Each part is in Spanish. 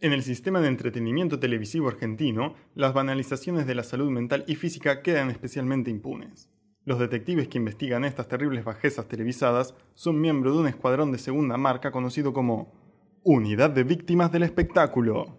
En el sistema de entretenimiento televisivo argentino, las banalizaciones de la salud mental y física quedan especialmente impunes. Los detectives que investigan estas terribles bajezas televisadas son miembros de un escuadrón de segunda marca conocido como Unidad de Víctimas del Espectáculo.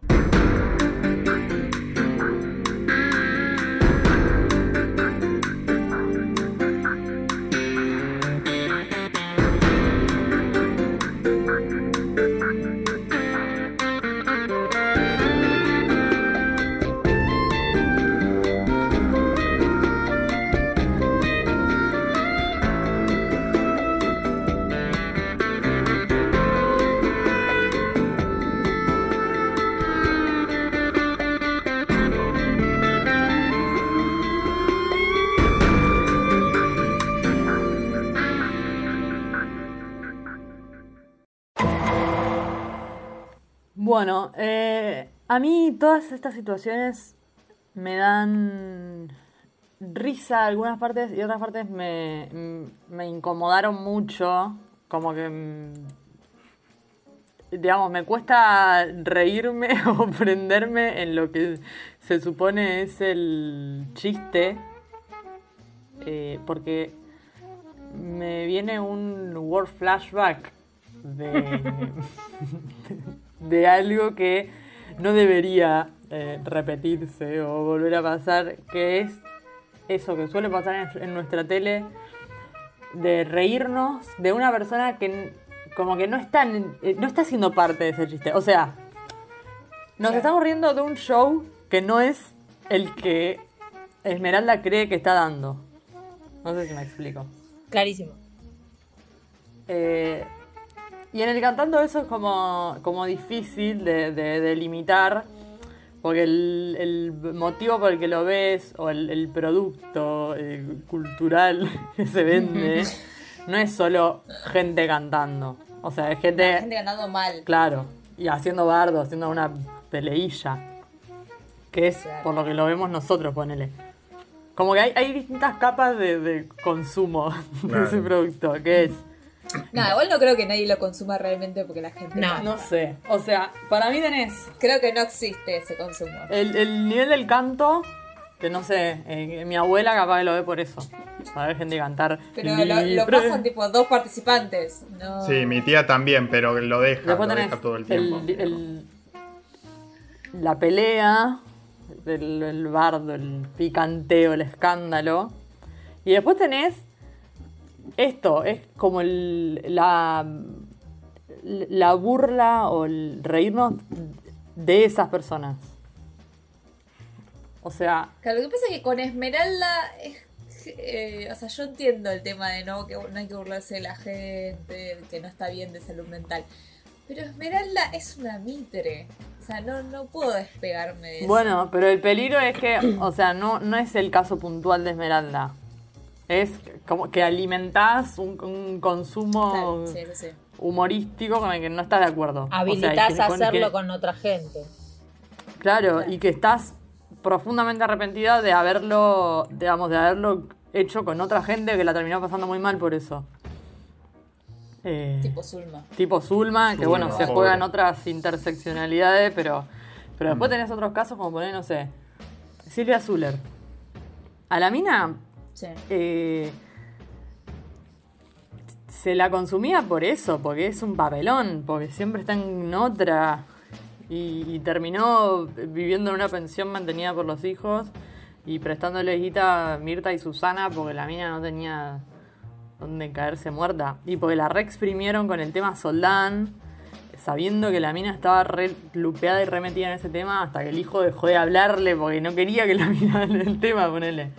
A mí todas estas situaciones me dan risa algunas partes y otras partes me, me incomodaron mucho. Como que, mm, digamos, me cuesta reírme o prenderme en lo que se supone es el chiste. eh, porque me viene un word flashback de, de algo que no debería eh, repetirse o volver a pasar, que es eso que suele pasar en, en nuestra tele, de reírnos de una persona que como que no está, eh, no está siendo parte de ese chiste. O sea, nos estamos riendo de un show que no es el que Esmeralda cree que está dando. No sé si me explico. Clarísimo. Eh, y en el cantando eso es como, como difícil de, de- de limitar, porque el, el motivo por el que lo ves o el, el producto eh, cultural que se vende no es solo gente cantando. O sea, es gente, La gente cantando mal. claro, y haciendo bardo, haciendo una peleilla. Que es Claro. por lo que lo vemos nosotros, ponele. Como que hay, hay distintas capas de, de consumo de Claro. ese producto, que es... No, igual no creo que nadie lo consuma realmente porque la gente. No. canta. No sé. O sea, para mí tenés Creo que no existe ese consumo. el, el nivel del canto, que no sé, eh, mi abuela capaz que lo ve por eso. Para ver gente cantar. Pero lo, pasan tipo dos participantes. No. Sí, mi tía también, pero lo deja, Después lo tenés deja todo el tiempo. el- el- la pelea, el, el bardo, el picanteo, el escándalo. Y después tenés esto, es como el, la, la burla o el reírnos de esas personas. O sea, Claro, lo que pasa es que con Esmeralda es- eh, o sea, yo entiendo el tema de no que no hay que burlarse de la gente, que no está bien de salud mental. Pero Esmeralda es una mitre. O sea, no, no puedo despegarme de eso. Bueno, pero el peligro es que, o sea, no, no es el caso puntual de Esmeralda. Es como que alimentás un, un consumo Claro, sí, humorístico con el que no estás de acuerdo. O sea, que- a hacerlo que- con otra gente. Claro, y que estás profundamente arrepentida de haberlo, digamos, de haberlo hecho con otra gente que la terminó pasando muy mal por eso. Eh, Tipo Zulma. tipo Zulma, que Zulma, bueno, se pobre. juegan otras interseccionalidades, pero, pero Mm. después tenés otros casos como poner, no sé, Silvia Zuller. A la mina Eh, se la consumía por eso, porque es un papelón, porque siempre está en otra. Y, terminó viviendo en una pensión mantenida por los hijos y prestándole guita a Mirta y Susana porque la mina no tenía donde caerse muerta. Y porque la reexprimieron con el tema Soldán, sabiendo que la mina estaba re lupeada y remetida en ese tema, hasta que el hijo dejó de hablarle porque no quería que la mina hable del tema, ponele.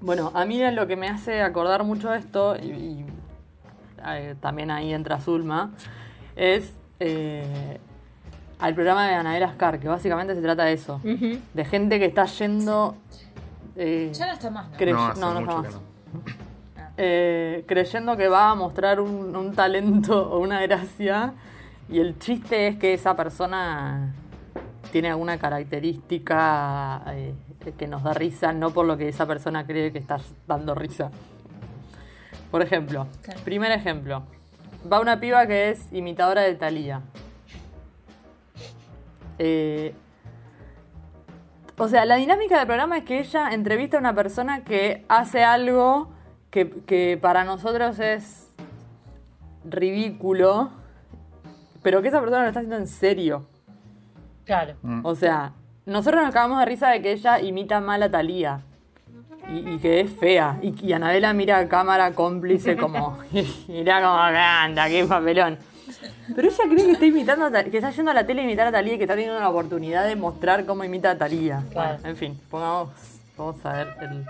Bueno, a mí lo que me hace acordar mucho esto, y, y, eh, también ahí entra Zulma, es eh, al programa de Anabela Ascar, que básicamente se trata de eso. De gente que está yendo... eh, Ya no está más, ¿no? cre- No, hace no, no mucho está que más. no. eh, creyendo que va a mostrar un, un talento o una gracia y el chiste es que esa persona tiene alguna característica que nos da risa, no por lo que esa persona cree que está dando risa. Por ejemplo, Claro. primer ejemplo, va una piba que es imitadora de Thalía. Eh, o sea, la dinámica del programa es que ella entrevista a una persona que hace algo que, que para nosotros es ridículo, pero que esa persona lo está haciendo en serio. Claro. O sea, nosotros nos cagamos de risa de que ella imita mal a Thalía. Y, y que es fea. Y, y Anabela mira a cámara cómplice como. mira cómo anda, qué papelón. Pero ella cree que está imitando a que está yendo a la tele a imitar a Talía y que está teniendo una oportunidad de mostrar cómo imita a Talía. Claro. Bueno, en fin, pongamos. Vamos a ver el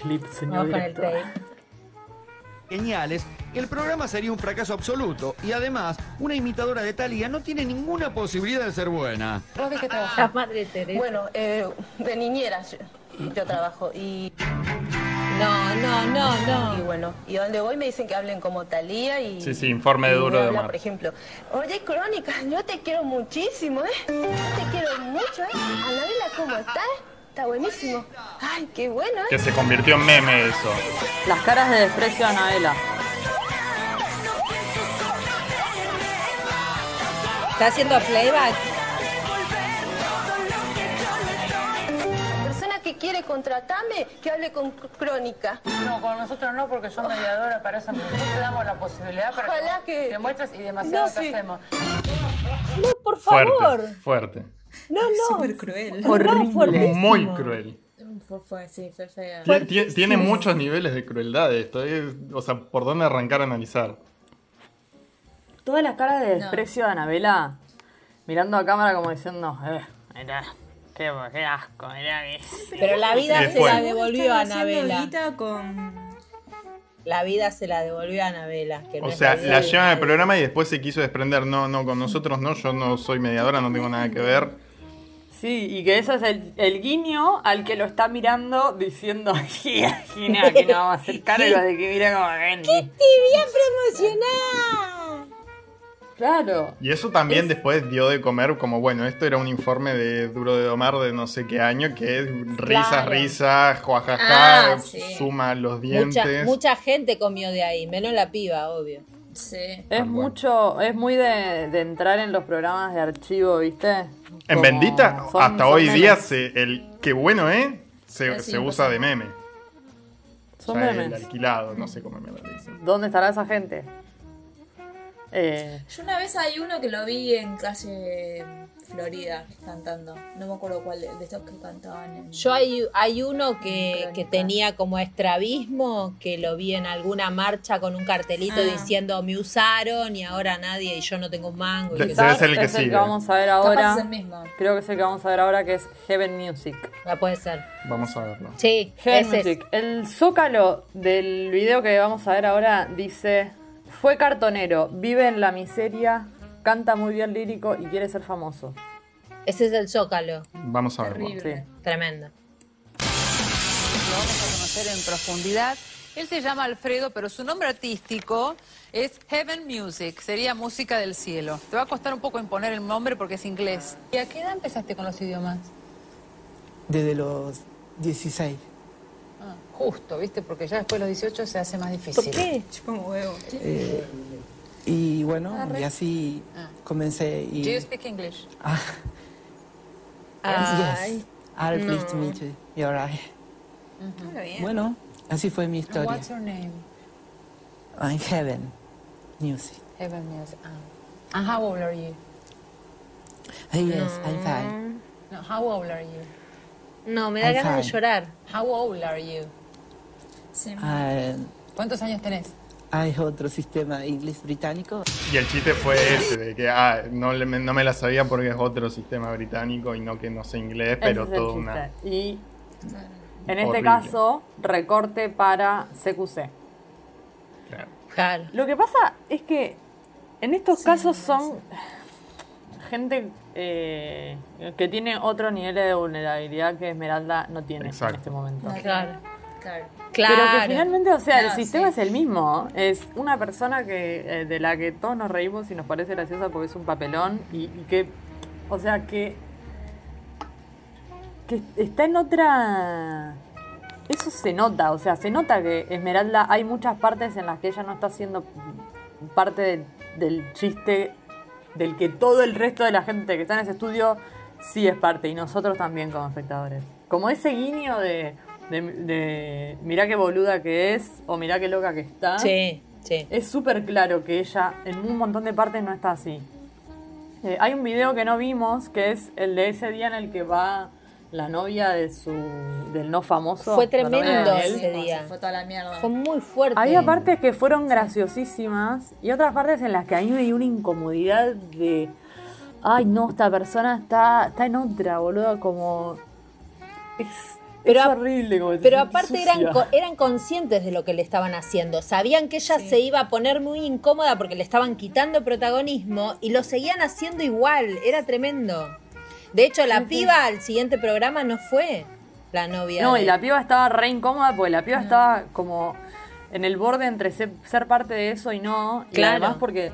clip, señor Vamos con el director. tape. Geniales, el programa sería un fracaso absoluto. Y además, una imitadora de Thalía no tiene ninguna posibilidad de ser buena. ¿Vos de qué trabajás? La madre Teresa. Bueno, eh, de niñera yo, yo trabajo y, No, no, no, y no. bueno, y donde voy me dicen que hablen como Talía y... Sí, sí, informe de y Duro de Omar. Por ejemplo, oye, Crónica, yo te quiero muchísimo, ¿eh? Yo te quiero mucho, ¿eh? Anabela, ¿cómo estás? Está buenísimo. Ay, qué bueno, ¿eh? Que se convirtió en meme eso. Las caras de desprecio a Anabela. ¿Está haciendo playback? Persona que quiere contratarme, que hable con Crónica. No, con nosotros no, porque yo mediadora para eso. Nosotros te damos la posibilidad para Ojalá que- te muestres y demasiado No, que sí. hacemos. No, por favor. Fuerte, fuerte. No, no. Súper cruel. Horrible. Muy cruel. Fue, sí, fue feo. Tie- tie- Tiene muchos niveles de crueldad esto. es- o sea, ¿por dónde arrancar a analizar? Todas las caras de desprecio de Anabela mirando a cámara como diciendo, eh, mirá, qué, qué asco, mirá que... Pero la vida se la devolvió a Anabela. Con... La vida se la devolvió a Anabela. que O sea, la llevan al programa y después se quiso desprender. No, no, con nosotros no, yo no soy mediadora, no tengo nada que ver. Sí, y que eso es el, el guiño al que lo está mirando diciendo, imagina que no vamos a hacer cargo de que mira como gente. ¡Bien promocionada! Claro. Y eso también después dio de comer como, bueno, esto era un informe de Duro de Domar de no sé qué año, que es risas, Claro. risas, juajaja, Ah, sí. suma los Mucha, dientes. mucha gente comió de ahí, menos la piba, obvio. Sí. Es cual. mucho, es muy de, de entrar en los programas de archivo, ¿viste? En Bendita, son- hasta son hoy memes. día, se, el qué bueno, ¿eh? Se, sí, se me usa de meme. Son Ya el memes. alquilado, no sé cómo me lo dicen. ¿Dónde estará esa gente? Eh, Yo una vez hay uno que lo vi en calle Florida cantando. No me acuerdo cuál de, de estos que cantaban. En... Yo hay, hay uno que, que tenía como estrabismo, que lo vi en alguna marcha con un cartelito Ah. diciendo me usaron y ahora nadie y yo no tengo un mango. y quizás el que es el que vamos a ver ahora. es el mismo. Creo que es el que vamos a ver ahora, que es Heaven Music. Ah, puede ser. Vamos a verlo. Sí, Heaven ese es. Music. El zócalo del video que vamos a ver ahora dice: Fue cartonero, vive en la miseria, canta muy bien lírico y quiere ser famoso. Ese es el Zócalo. Vamos a verlo. Sí. Tremendo. lo vamos a conocer en profundidad. Él se llama Alfredo, pero su nombre artístico es Heaven Music, sería música del cielo. Te va a costar un poco imponer el nombre porque es inglés. ¿Y a qué edad empezaste con los idiomas? Desde los 16. Ah, justo, ¿viste? Porque ya después de los 18 se hace más difícil. ¿Por qué? Huevo. Eh, y bueno, y así Ah. comencé. Do you Y, speak English? ah, Ay, yes, I'm pleased to meet you. You're right. Bueno, así fue mi historia. what's your name? I'm Heaven Music. Heaven Music. Ah. And how old are you? Yes, I'm fine. No, how old are you? no, me da I'm ganas de fine. llorar. How old are you? Sí. Ah, ¿Cuántos años tenés? Hay otro sistema inglés británico. Y el chiste fue ese, de que ah, no, le- no me la sabía porque es otro sistema británico y no que no sé inglés, pero Ese es el todo chiste. una... Y en este caso, recorte para CQC. claro. Claro. Lo que pasa es que en estos casos son gente eh, que tiene otros niveles de vulnerabilidad que Esmeralda no tiene Exacto. en este momento. Claro. Claro. Claro. Pero que finalmente, o sea, el sistema sí. es el mismo. Es una persona que eh, de la que todos nos reímos y nos parece graciosa porque es un papelón y, y que, o sea, que que está en otra. Eso se nota, o sea, se nota que Esmeralda hay muchas partes en las que ella no está siendo parte de- del chiste del que todo el resto de la gente que está en ese estudio sí es parte, y nosotros también como espectadores. Como ese guiño de, de, de mirá qué boluda que es, o mirá qué loca que está. Sí, sí. Es súper claro que ella en un montón de partes no está así. Eh, hay un video que no vimos, que es el de ese día en el que va la novia de su del no famoso. Fue tremendo ese día. Fue toda la mierda. Fue muy fuerte. Había partes que fueron graciosísimas y otras partes en las que a mí me dio una incomodidad de. Ay, no, esta persona está, está en otra, boludo, como. Es, Pero es horrible, como Pero aparte eran, eran conscientes de lo que le estaban haciendo. Sabían que ella se iba a poner muy incómoda porque le estaban quitando protagonismo y lo seguían haciendo igual. Era tremendo. De hecho, la Sí, sí. piba al siguiente programa no fue la novia. No, de- y la piba estaba re incómoda porque la piba estaba como en el borde entre ser, ser parte de eso y no. Y Claro. además porque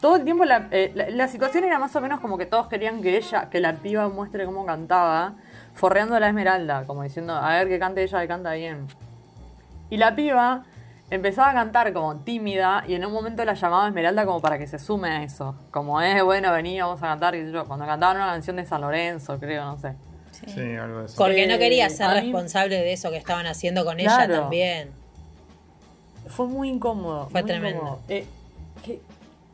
todo el tiempo la, eh, la- la situación era más o menos como que todos querían que ella, que la piba muestre cómo cantaba, forreando a la Esmeralda, como diciendo, a ver que cante ella, que canta bien. Y la piba empezaba a cantar como tímida y en un momento la llamaba Esmeralda como para que se sume a eso. Como, eh, bueno, vení, vamos a cantar. qué sé yo. Cuando cantaban una canción de San Lorenzo, creo, no sé. Sí, algo eso. Porque no quería Eh, ser a mí- responsable de eso que estaban haciendo con ella también. Fue muy incómodo. Fue muy tremendo. incómodo. Eh, que-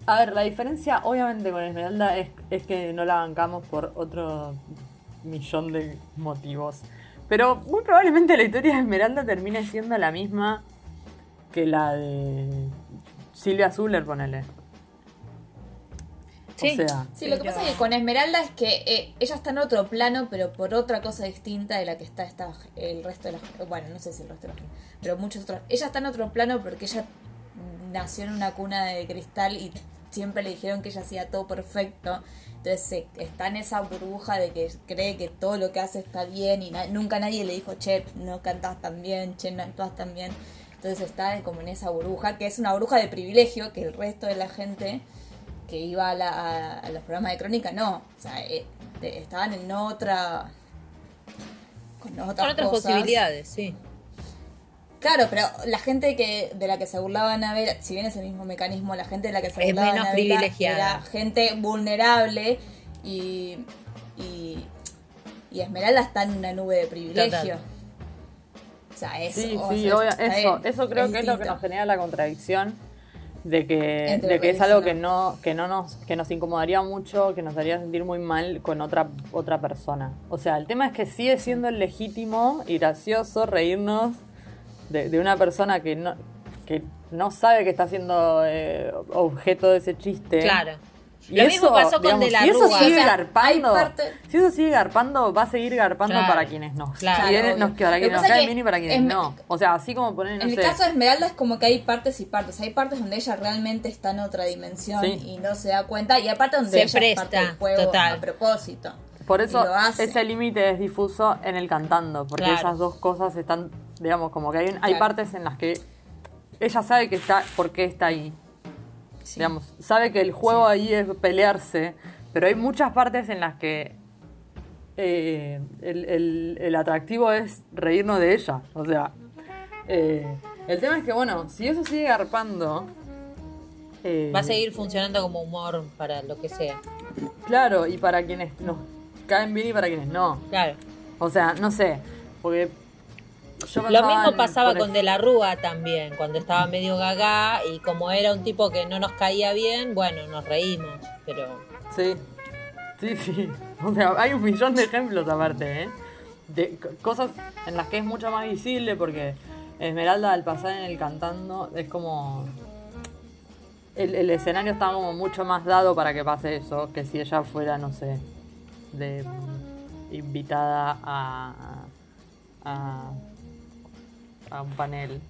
a ver, la diferencia obviamente con Esmeralda es, es que no la bancamos por otro millón de motivos. Pero muy probablemente la historia de Esmeralda termine siendo la misma que la de Silvia Zuller, ponele. Sí. O sea, Sí, lo que pasa es que con Esmeralda es que eh, ella está en otro plano, pero por otra cosa distinta de la que está esta, el resto de la Bueno, no sé si el resto de la gente, pero muchos otros. Ella está en otro plano porque ella nació en una cuna de cristal y siempre le dijeron que ella hacía todo perfecto. Entonces se- está en esa burbuja de que cree que todo lo que hace está bien y na- nunca nadie le dijo, che, no cantas tan bien, che, no actúas tan bien. Entonces está como en esa burbuja, que es una burbuja de privilegio que el resto de la gente que iba a, la- a- a los programas de crónica, no. O sea, eh, estaban en otra. con otras, Con otras cosas. posibilidades, sí. Claro, pero la gente que de la que se burlaba Anabela, si bien es el mismo mecanismo, la gente de la que se Es burlaba menos Anabela privilegiada. era gente vulnerable y, y, y Esmeralda está en una nube de privilegio. Total. O sea, eso. Sí, o sí, sea, está eso, eso creo que es lo que nos genera la contradicción de que, Entre de que es algo que no, que no nos, que nos incomodaría mucho, que nos haría sentir muy mal con otra, otra persona. O sea, el tema es que sigue siendo legítimo y gracioso reírnos de, de una persona que no, que no sabe que está siendo eh, objeto de ese chiste. Claro. Y Lo mismo pasó con De la si eso Rúa. sigue O sea, garpando, parte- si eso sigue garpando, va a seguir garpando Claro. para quienes nos Claro, obvio. nos, para quienes nos caen que bien y para quienes en- no. O sea, así como poner, no en sé. el caso de Esmeralda es como que hay partes y partes. Hay partes donde ella realmente está en otra dimensión Sí. y no se da cuenta. Y aparte donde Se ella es parte presta, del juego total. a propósito. Por eso ese límite es difuso en el cantando, porque Claro. esas dos cosas están, digamos, como que hay, hay Claro. partes en las que ella sabe que está, por qué está ahí. Digamos, sabe que el juego ahí es pelearse, pero hay muchas partes en las que eh, el, el- el atractivo es reírnos de ella. O sea, eh, el tema es que, bueno, si eso sigue garpando... eh, Va a seguir funcionando como humor para lo que sea. Claro, y para quienes nos caen bien y para quienes no. Claro. O sea, no sé, porque Lo mismo pasaba con De la Rúa también, cuando estaba medio gaga y como era un tipo que no nos caía bien, bueno, nos reímos, pero Sí, sí, sí. O sea, hay un millón de ejemplos aparte, ¿eh? De cosas en las que es mucho más visible porque Esmeralda al pasar en el cantando es como... El, el escenario está como mucho más dado para que pase eso que si ella fuera, no sé, de invitada a, a, a un panel.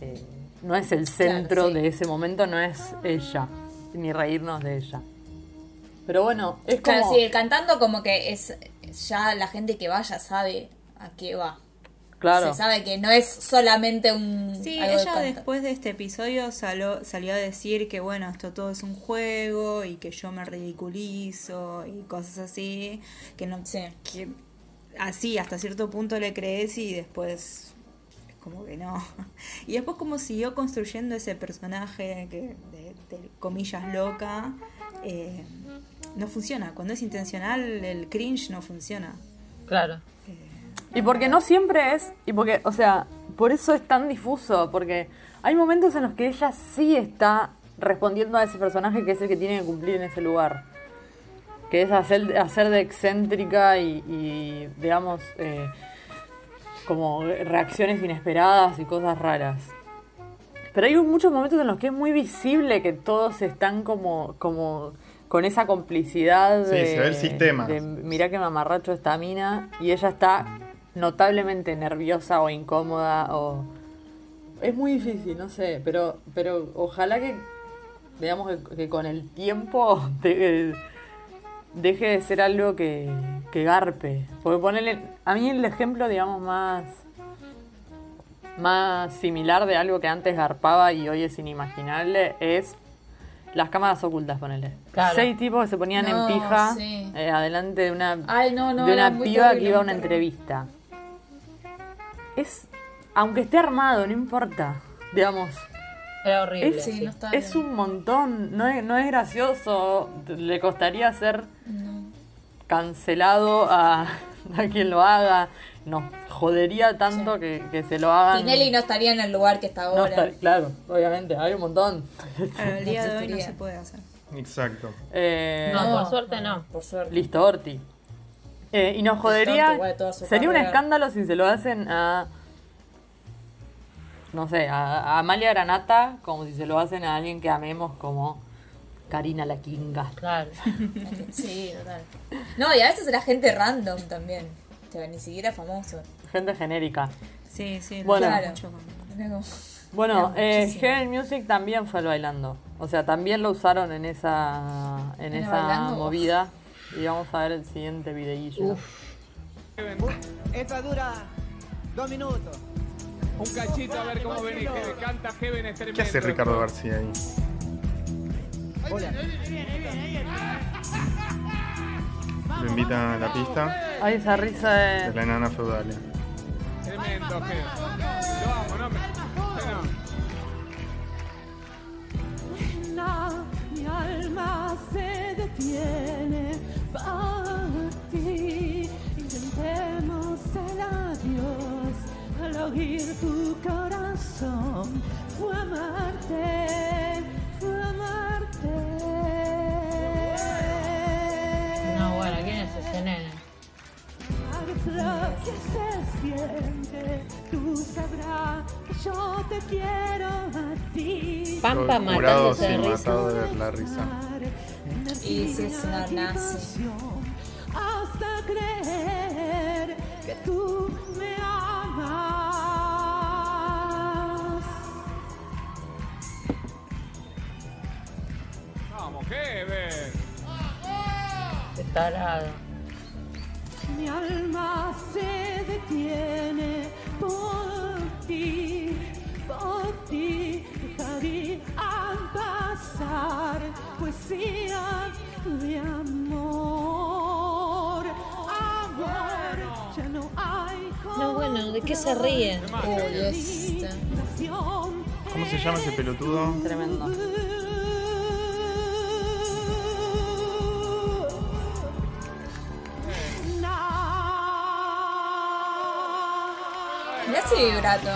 Eh, no es el centro sí. de ese momento, no es ella, ni reírnos de ella. Pero bueno, es como... Claro, sí, el cantando como que es ya la gente que vaya sabe a qué va. claro. Se sabe que no es solamente un Sí, algo ella después de este episodio salió, salió a decir que bueno, esto todo es un juego y que yo me ridiculizo y cosas así, que no Sí. que así hasta cierto punto le crees y después es como que no. Y después como siguió construyendo ese personaje que de, de comillas loca, eh, no funciona. Cuando es intencional, el cringe no funciona. Claro. Y porque no siempre es, y porque, o sea, por eso es tan difuso, porque hay momentos en los que ella sí está respondiendo a ese personaje que es el que tiene que cumplir en ese lugar. Que es hacer, hacer de excéntrica y, y, digamos, eh, como reacciones inesperadas y cosas raras. Pero hay muchos momentos en los que es muy visible que todos están como, como con esa complicidad Sí, de, se ve el sistema. de mirá que mamarracho esta mina y ella está notablemente nerviosa o incómoda o es muy difícil, no sé, pero pero ojalá que digamos que, que con el tiempo te- deje de ser algo que, que garpe. Porque ponerle a mí el ejemplo digamos más más similar de algo que antes garpaba y hoy es inimaginable es las cámaras ocultas, ponele. Claro. Seis tipos que se ponían No, en pija sí. eh, adelante de una, Ay, no, no, de una piba terrible, que iba a una entrevista. Es, aunque esté armado, no importa, digamos. Era horrible. Es, Sí, no está es un montón, no es, no es gracioso, le costaría ser cancelado a, a quien lo haga, nos jodería tanto que, que se lo hagan. Tinelli no estaría en el lugar que está No ahora. claro, obviamente, hay un montón. Pero el día de hoy no se puede hacer. Exacto. Eh, No, por suerte no. Por suerte. Listo, Orti. Eh, y nos jodería. Sería un escándalo si se lo hacen a. No sé, a, a Amalia Granata, como si se lo hacen a alguien que amemos como Karina la Kinga. Claro. Sí, total. No, y a veces era gente random también. O sea, ni siquiera famoso. Gente genérica. Sí, sí. Bueno. Claro. mucho Bueno, eh. Heaven Music también fue al bailando. O sea, también lo usaron en esa, en ¿En el esa bailando? movida. Y vamos a ver el siguiente videillo. Esta dura dos minutos. Un cachito a ver cómo venís. Que canta Heaven es tremendo. ¿Qué hace Ricardo García ahí? Hola. Lo invita a la pista Ay, esa risa de... de la enana feudal. Tremendo, Heaven. Lo amo, ¿no? Bueno. mi alma se detiene por ti. Intentemos el adiós al oír tu corazón. Fue amarte, fue amarte. No, bueno, ¿quién es ese nene? Lo que se siente, tú sabrás que yo te quiero a ti. Pampa de sí, matado de la risa. Y si es una nazi. Hasta creer que tú me amas. Vamos, Heaven. Qué tarado. Mi alma se detiene por ti, por ti. Dejaría pasar poesía de amor. Bueno, ¿de qué se ríen? Uy. ¿Cómo se llama ese pelotudo? Tremendo. Mirá ese vibrato.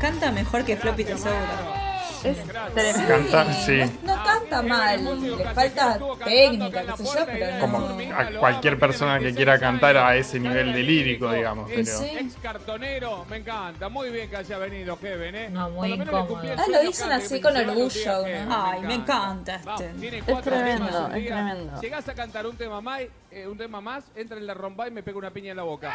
Canta mejor que Floppy Tesauro. Es tremendo. Canta, sí. No, no canta mal. Le falta técnica, qué sé yo, pero no. Como a cualquier persona que quiera cantar a ese nivel de lírico, digamos. Pero. Ex cartonero, me encanta. Muy bien que haya venido Heaven, ¿eh? No, muy incómodo. Ah, lo dicen así con orgullo, Ay, me encanta este. tiene Es cuatro tremendo, es tremendo. Llegás a cantar un tema más, eh, un tema más, entra en la romba y me pega una piña en la boca.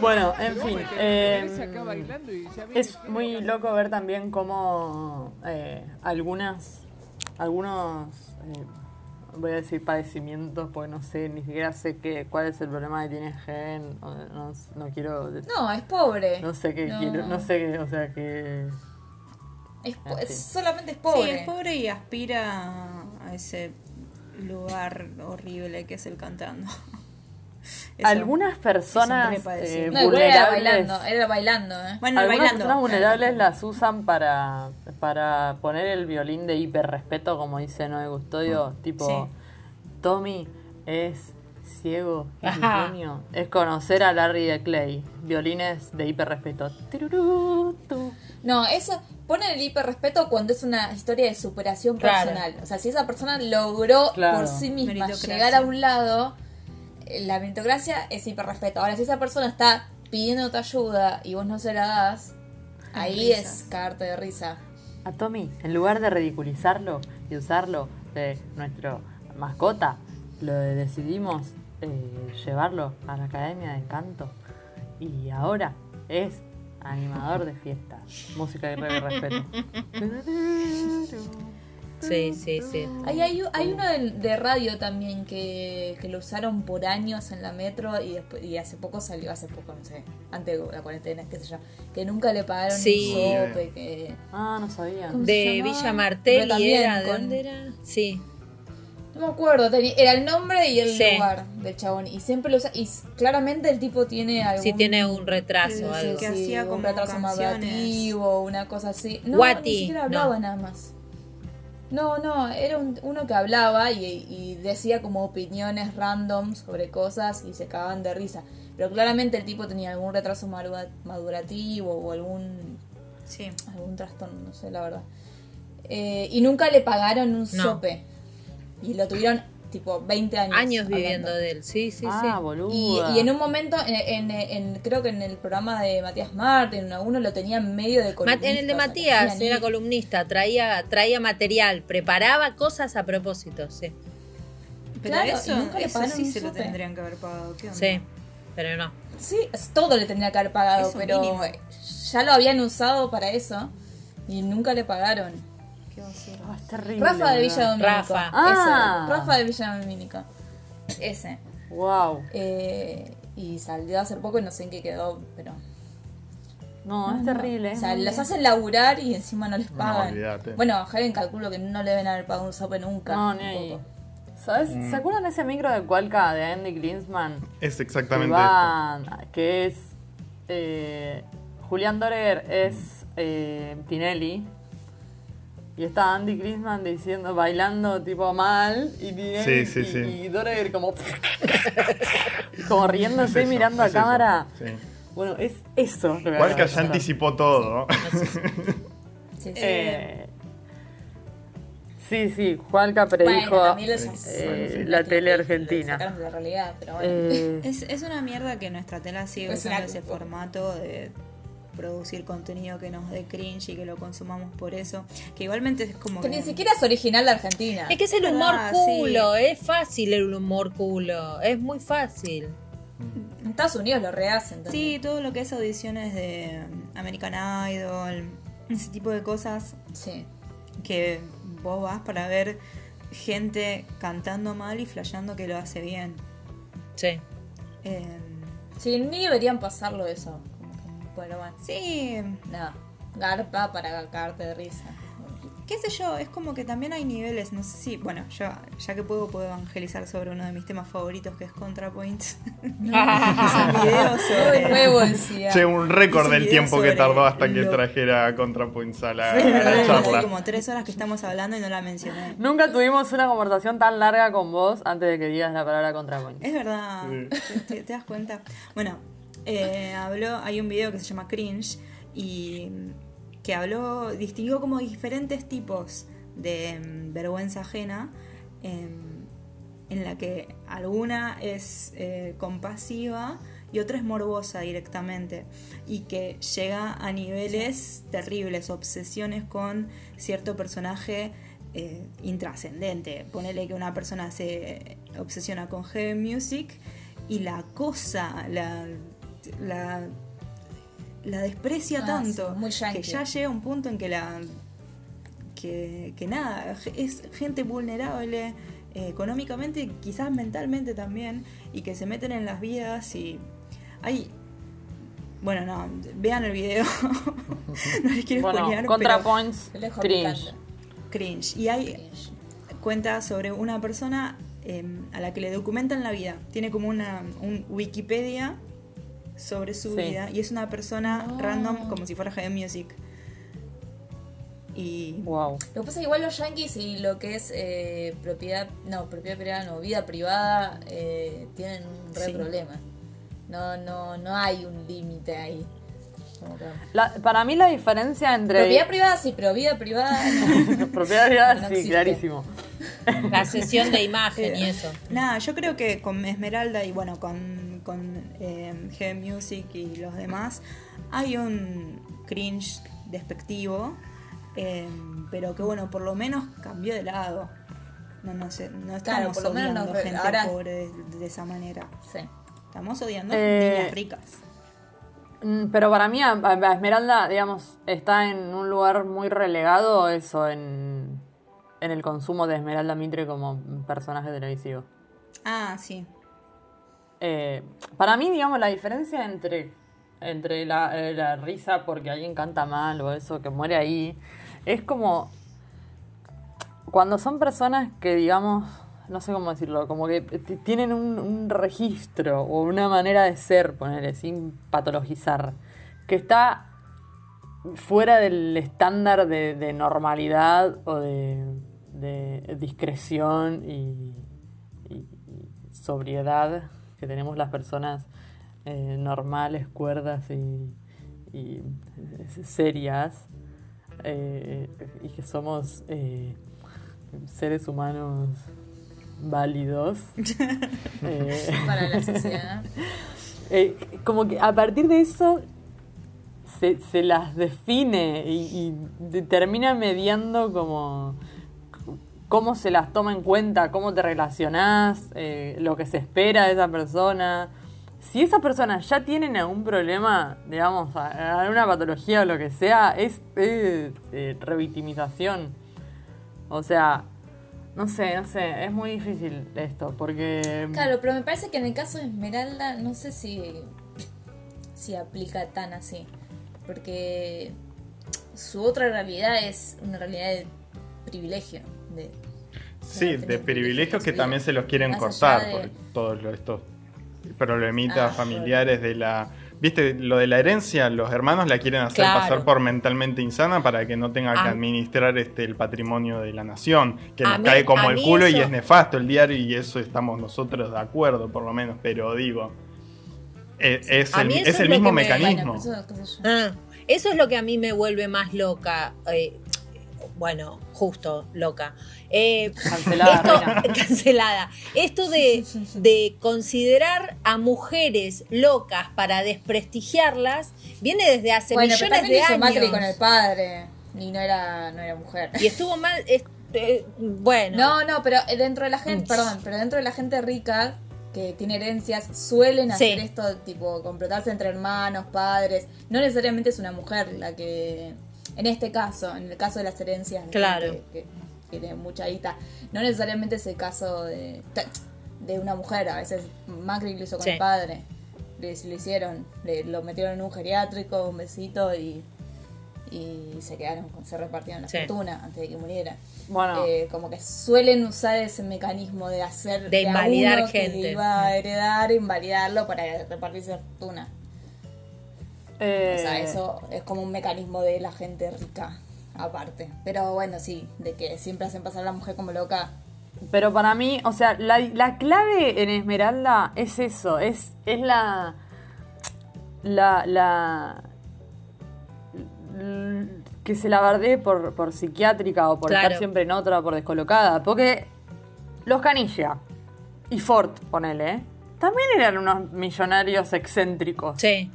Bueno, en fin. eh, es muy loco ver también cómo eh, algunas, algunos, eh, voy a decir padecimientos, porque no sé, ni siquiera sé qué, cuál es el problema que tiene Gen, no, no quiero, No, es pobre. no sé qué No. quiero, no sé qué, o sea que... Es, po- En es- solamente es Sí, pobre. es pobre y aspira a ese lugar horrible que es el cantando. Eso- Algunas personas eh, No, igual era vulnerables. bailando, era bailando, ¿eh? Bueno, Algunas bailando. personas vulnerables las usan para, para poner el violín de hiperrespeto, como dice Noé Custodio, tipo, Sí. Tommy es ciego Ajá. sueño es conocer a Larry de Clay, violines de hiperrespeto. No, eso pone el hiperrespeto cuando es una historia de superación Claro. personal. O sea, si esa persona logró Claro. por sí misma llegar a un lado, la meritocracia es hiperrespeto. Ahora, si esa persona está pidiendo tu ayuda y vos no se la das, ahí risas. es cagarte de risa. A Tommy, en lugar de ridiculizarlo y usarlo de nuestro mascota, lo decidimos eh, llevarlo a la Academia de Canto. Y ahora es animador de fiestas. Música y reggae respeto. Sí, sí, sí. Ahí hay, hay uno de, de radio también que, que lo usaron por años en la metro y después y hace poco salió, hace poco, no sé, antes de la cuarentena, qué sé yo, que nunca le pagaron Sí. un sope, que... Ah, no sabía. ¿Cómo se De? Villa Martelli también era, ¿de con- dónde era? Sí. No me acuerdo, tenía- era el nombre y el Sí. lugar del chabón. Y siempre lo usa. Y claramente el tipo tiene algún. Sí, tiene un retraso Sí, algo. que hacía un como retraso canciones. madurativo, una cosa así. No, Guati, ni siquiera hablaba no. nada más. No, no, era un- uno que hablaba y, y decía como opiniones random sobre cosas y se cagaban de risa. Pero claramente el tipo tenía algún retraso madura- madurativo o algún Sí. algún trastorno, no sé la verdad. Eh, y nunca le pagaron un No. sope. Y lo tuvieron tipo 20 años. Años hablando. viviendo de él, sí, sí, ah, sí. boluda. Y, y en un momento, en, en- en- creo que en el programa de Matías Martín, en alguno lo tenía en medio de columnista. en el de o sea, que Matías era columnista, traía, traía material, preparaba cosas a propósito, sí. Pero Claro, y eso, nunca le eso pagaron sí se lo tendrían que haber pagado. ¿Qué onda? Sí, pero no. Sí, todo le tendría que haber pagado, Eso pero mínimo. ya lo habían usado para eso y nunca le pagaron. Ah, es terrible. Rafa de Villa. Domínico. Rafa. Ah. Ese, Rafa de Villa Domínico. Ese. Wow. Eh, y salió hace poco y no sé en qué quedó, pero. No, es terrible. O sea, es muy- hacen laburar y encima no les pagan. bueno, a calculo que no le deben haber pagado un sope nunca. No, ni ahí. ¿Sabes? Mm. ¿Se acuerdan de ese micro de Cualca de Andy Greensman? Es Que, exactamente esto. va- que es. eh, Julián Dorer es eh, Tinelli. Y está Andy Greensman diciendo, bailando tipo mal. Y Sí, sí, y, sí. y Dorer como. como riéndose Es eso, mirando a eso, cámara. sí. Bueno, es eso lo que ya anticipó todo. Sí, sí. Eh, sí, sí, Juanca predijo eh, sí. la tele argentina. sacaron de la realidad, pero bueno. Eh, Es, es una mierda que nuestra tela sigue Es usando ese formato de producir contenido que nos dé cringe y que lo consumamos por eso. Que igualmente es como que que... ni siquiera es original de Argentina. Es que es el humor Ah, culo, es fácil el humor culo, es muy fácil. En Estados Unidos lo rehacen. también. Sí, todo lo que es audiciones de um, American Idol, ese tipo de cosas Sí. que vos vas para ver gente cantando mal y flasheando que lo hace bien. Sí. Eh, Sí, ni deberían pasarlo eso. Bueno, sí, No. Garpa para cagarte de risa. qué sé yo, es como que también hay niveles, no sé si, bueno, yo ya que puedo, puedo evangelizar sobre uno de mis temas favoritos que es ContraPoint. es un video sobre... Che, un récord del tiempo que tardó hasta que lo- trajera ContraPoints a la, Es a la verdad, hace charla. como tres horas que estamos hablando y no la mencioné. Nunca tuvimos una conversación tan larga con vos antes de que digas la palabra contrapoint. Es verdad, Sí. ¿Te, te das cuenta? Bueno, eh, habló, hay un video que se llama Cringe y mm, que habló, distinguió como diferentes tipos de mm, vergüenza ajena, em, en la que alguna es eh, compasiva y otra es morbosa directamente y que llega a niveles terribles, obsesiones con cierto personaje eh, intrascendente. Ponele que una persona se obsesiona con heavy music y la cosa, la, la, la desprecia Ah, tanto sí, muy yankee. que ya llega un punto en que la que, que nada, es gente vulnerable eh, económicamente, quizás mentalmente también, y que se meten en las vidas y hay... Bueno, no, vean el video. no les quiero Bueno, spoilear, pero- Te lo dejo cringe. cringe. Y hay cuenta sobre una persona eh, a la que le documentan la vida. Tiene como una un Wikipedia sobre su Sí. vida y es una persona random como si fuera Heaven Music. Y wow. Lo que pasa es que igual los yankees y lo que es eh, propiedad, no, propiedad privada, no, vida privada, eh, tienen un re Sí. problema. No, no, no hay un límite ahí. La- para mí la diferencia entre... Propiedad privada sí, pero vida privada no. Propiedad privada, No sí, existe. clarísimo. La sesión de imagen y eso. Nada, yo creo que con Esmeralda y bueno, con, con eh, Music y los demás, hay un cringe despectivo, eh, pero que bueno, por lo menos cambió de lado. No, no sé, no Claro, estamos por lo menos odiando nos- gente ahora- pobre de, de esa manera. Sí. Estamos odiando Eh, niñas ricas. Mm, Pero para mí, a, a Esmeralda, digamos, está en un lugar muy relegado eso, en, en el consumo de Esmeralda Mitre como personaje televisivo. Ah, sí. Eh, para mí, digamos, la diferencia entre, entre la, eh, la risa porque alguien canta mal o eso que muere ahí, es como cuando son personas que, digamos, no sé cómo decirlo, como que tienen un, registro o una manera de ser, ponerle, sin patologizar, que está fuera del estándar de, normalidad o de, discreción y sobriedad que tenemos las personas eh, normales, cuerdas y, y, eh, serias, eh, y que somos eh, seres humanos válidos. Eh, Para la sociedad. eh, como que a partir de eso se, se las define y, y termina mediando como cómo se las toma en cuenta, cómo te relacionás, eh, lo que se espera de esa persona. Si esa persona ya tiene algún problema, digamos, alguna patología o lo que sea, es, es, eh, revictimización. O sea, no sé, no sé, es muy difícil esto, porque... Claro, pero me parece que en el caso de Esmeralda, no sé si, si aplica tan así. Porque su otra realidad es una realidad de privilegio. De, Sí, de privilegios que también se los quieren cortar de- por todos estos problemitas Ah, familiares de la... ¿Viste? Lo de la herencia, los hermanos la quieren hacer Claro. pasar por mentalmente insana para que no tenga que A- administrar este el patrimonio de la nación, que nos mí- cae como el culo y es nefasto el diario y eso estamos nosotros de acuerdo, por lo menos, pero digo, eh, es, el, es es el mismo me- mecanismo. Bueno, eso. Ah, eso es lo que a mí me vuelve más loca. eh, bueno, justo loca. Eh, Cancelada, esto, cancelada. Esto de, de considerar a mujeres locas para desprestigiarlas viene desde hace Bueno, pero millones también de hizo Macri años. con el padre. Y no era, no era mujer. Y estuvo mal. es- eh, bueno. No, no, pero dentro de la gente, perdón, pero dentro de la gente rica que tiene herencias, suelen Sí. hacer esto, tipo, completarse entre hermanos, padres. No necesariamente es una mujer la que, en este caso, en el caso de las herencias, de Claro. que, que tiene mucha guita, no necesariamente es el caso de, de una mujer. A veces Macri lo hizo con Sí. el padre. Les, lo hicieron, le- lo metieron en un geriátrico, un besito y, y se quedaron, con- se repartieron la Sí. fortuna antes de que muriera. Bueno. Eh, como que suelen usar ese mecanismo de hacer De a invalidar uno que gente. iba a heredar, invalidarlo para repartirse la fortuna. Eh, O sea, eso es como un mecanismo de la gente rica, aparte. Pero bueno, sí, de que siempre hacen pasar a la mujer como loca. Pero para mí, o sea, la, la clave en Esmeralda es eso, es, es la, la, la, que se la bardee por, por psiquiátrica o por Claro. estar siempre en otra o por descolocada. Porque los Canilla y Ford, ponele, ¿eh? también eran unos millonarios excéntricos. Sí.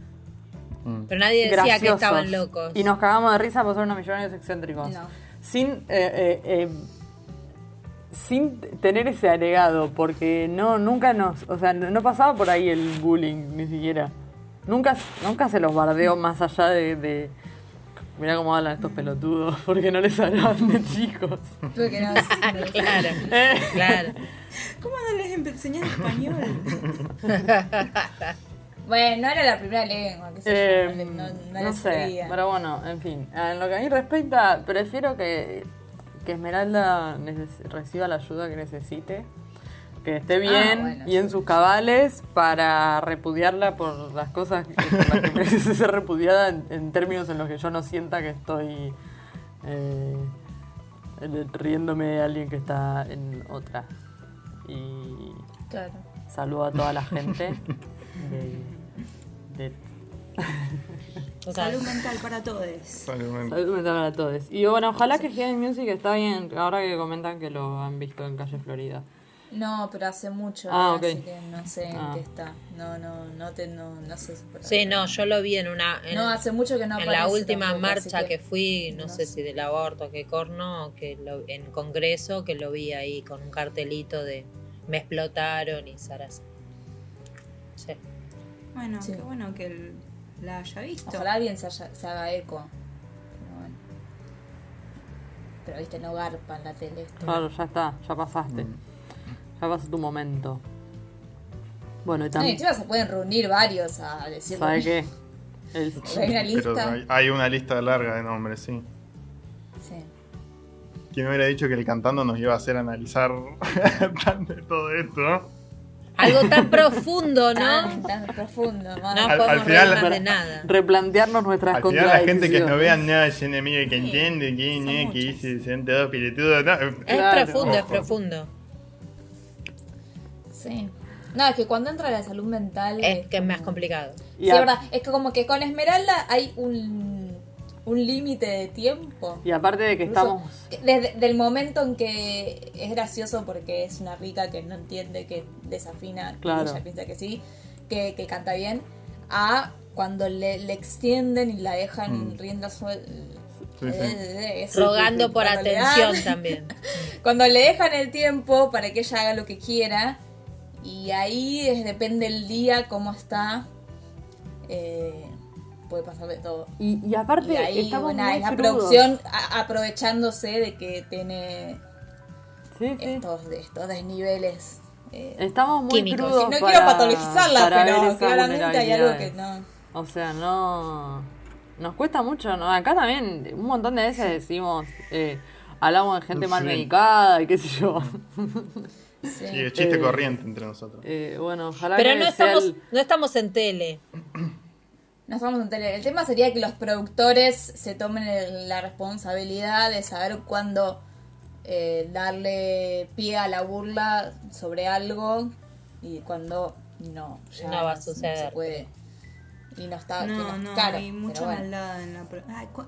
Mm. Pero nadie decía que estaban locos. Y nos cagamos de risa por ser unos millonarios excéntricos. No. Sin, eh, eh, eh, sin tener ese agregado, porque no, nunca nos, o sea, no pasaba por ahí el bullying, ni siquiera. Nunca, nunca se los bardeó más allá de, de Mirá cómo hablan estos pelotudos, porque no les hablaban de chicos. Tuve que no, claro, Eh. claro. ¿Cómo no les enseñan español? Bueno, no era la primera lengua, qué sé Eh, yo, no, no, no sé, pero bueno, en fin. En lo que a mí respecta, prefiero que, que Esmeralda reciba la ayuda que necesite. que esté bien bueno, y en sus cabales para repudiarla por las cosas que, por las que merece ser repudiada en, en términos en los que yo no sienta que estoy eh, riéndome de alguien que está en otra. Y Claro. saludo a toda la gente de, Salud mental para todos. Salud mental. Salud mental para todos. Y bueno, ojalá que Hidden Music está bien, ahora que comentan que lo han visto en Calle Florida. No, pero hace mucho, Ah, así ok. que no sé en Ah. qué está. No, no, no te, no, no sé. si- Sí, no, yo lo vi en una. En, No, hace mucho que no En la última tampoco, marcha así que, que- fui, no, no sé sé. si del aborto, que corno, que lo, en congreso, que lo vi ahí con un cartelito de me explotaron y Sarasa. Bueno, Sí. qué bueno que el- la haya visto. Ojalá alguien se, haya- se haga eco. Pero bueno. Pero viste, no garpa en la tele esto. Claro, ya está, ya pasaste. Ya pasó tu momento. Bueno, y No, y también. se pueden reunir varios a decir ¿Sabe qué? El- Hay una Pero lista. hay, hay una lista larga de nombres, sí. Sí. ¿Quién hubiera dicho que el cantando nos iba a hacer analizar todo esto? ¿No? Algo tan profundo, ¿no? Tan, tan profundo, No madre. Al- podemos al final- de nada. replantearnos nuestras Al final la gente que no vea nada es enemigo que entiende quién son es, que dice, son todos pelotudos. No, Es Claro. profundo, es Ojo. profundo. Sí. No, es que cuando entra la salud mental. Es que es más complicado. Sí, es verdad. Es que como que con Esmeralda hay un, un límite de tiempo. Y aparte de que Incluso estamos. Desde del momento en que es gracioso porque es una rica que no entiende que desafina Claro. y ella piensa que sí, que, que canta bien, a cuando le, le extienden y la dejan Mm. en rienda suelta. Sí, sí. Rogando por Cuando atención dan- también. Cuando le dejan el tiempo para que ella haga lo que quiera, y ahí es- depende el día, cómo está, eh, puede pasar de todo. Y, y aparte, Y ahí estamos bueno, muy es la crudos. producción a- aprovechándose de que tiene Sí, sí. estos, de estos desniveles. eh, Estamos muy Químicos. crudos. no para- quiero patologizarla, para ver pero claramente hay algo que no. O sea, no. Nos cuesta mucho, ¿no? Acá también un montón de veces decimos. Eh, hablamos de gente mal medicada y qué sé yo. Sí. Sí, es chiste Eh, corriente entre nosotros. Eh, bueno, ojalá Pero que no sea estamos, el- no estamos en tele. No estamos en tele. El tema sería que los productores se tomen el- la responsabilidad de saber cuándo eh, darle pie a la burla sobre algo y cuando no. Ya No va a se suceder. puede. Y no está. que No, no, caro, hay mucha bueno. maldad en la... pro- Ay, ¿Por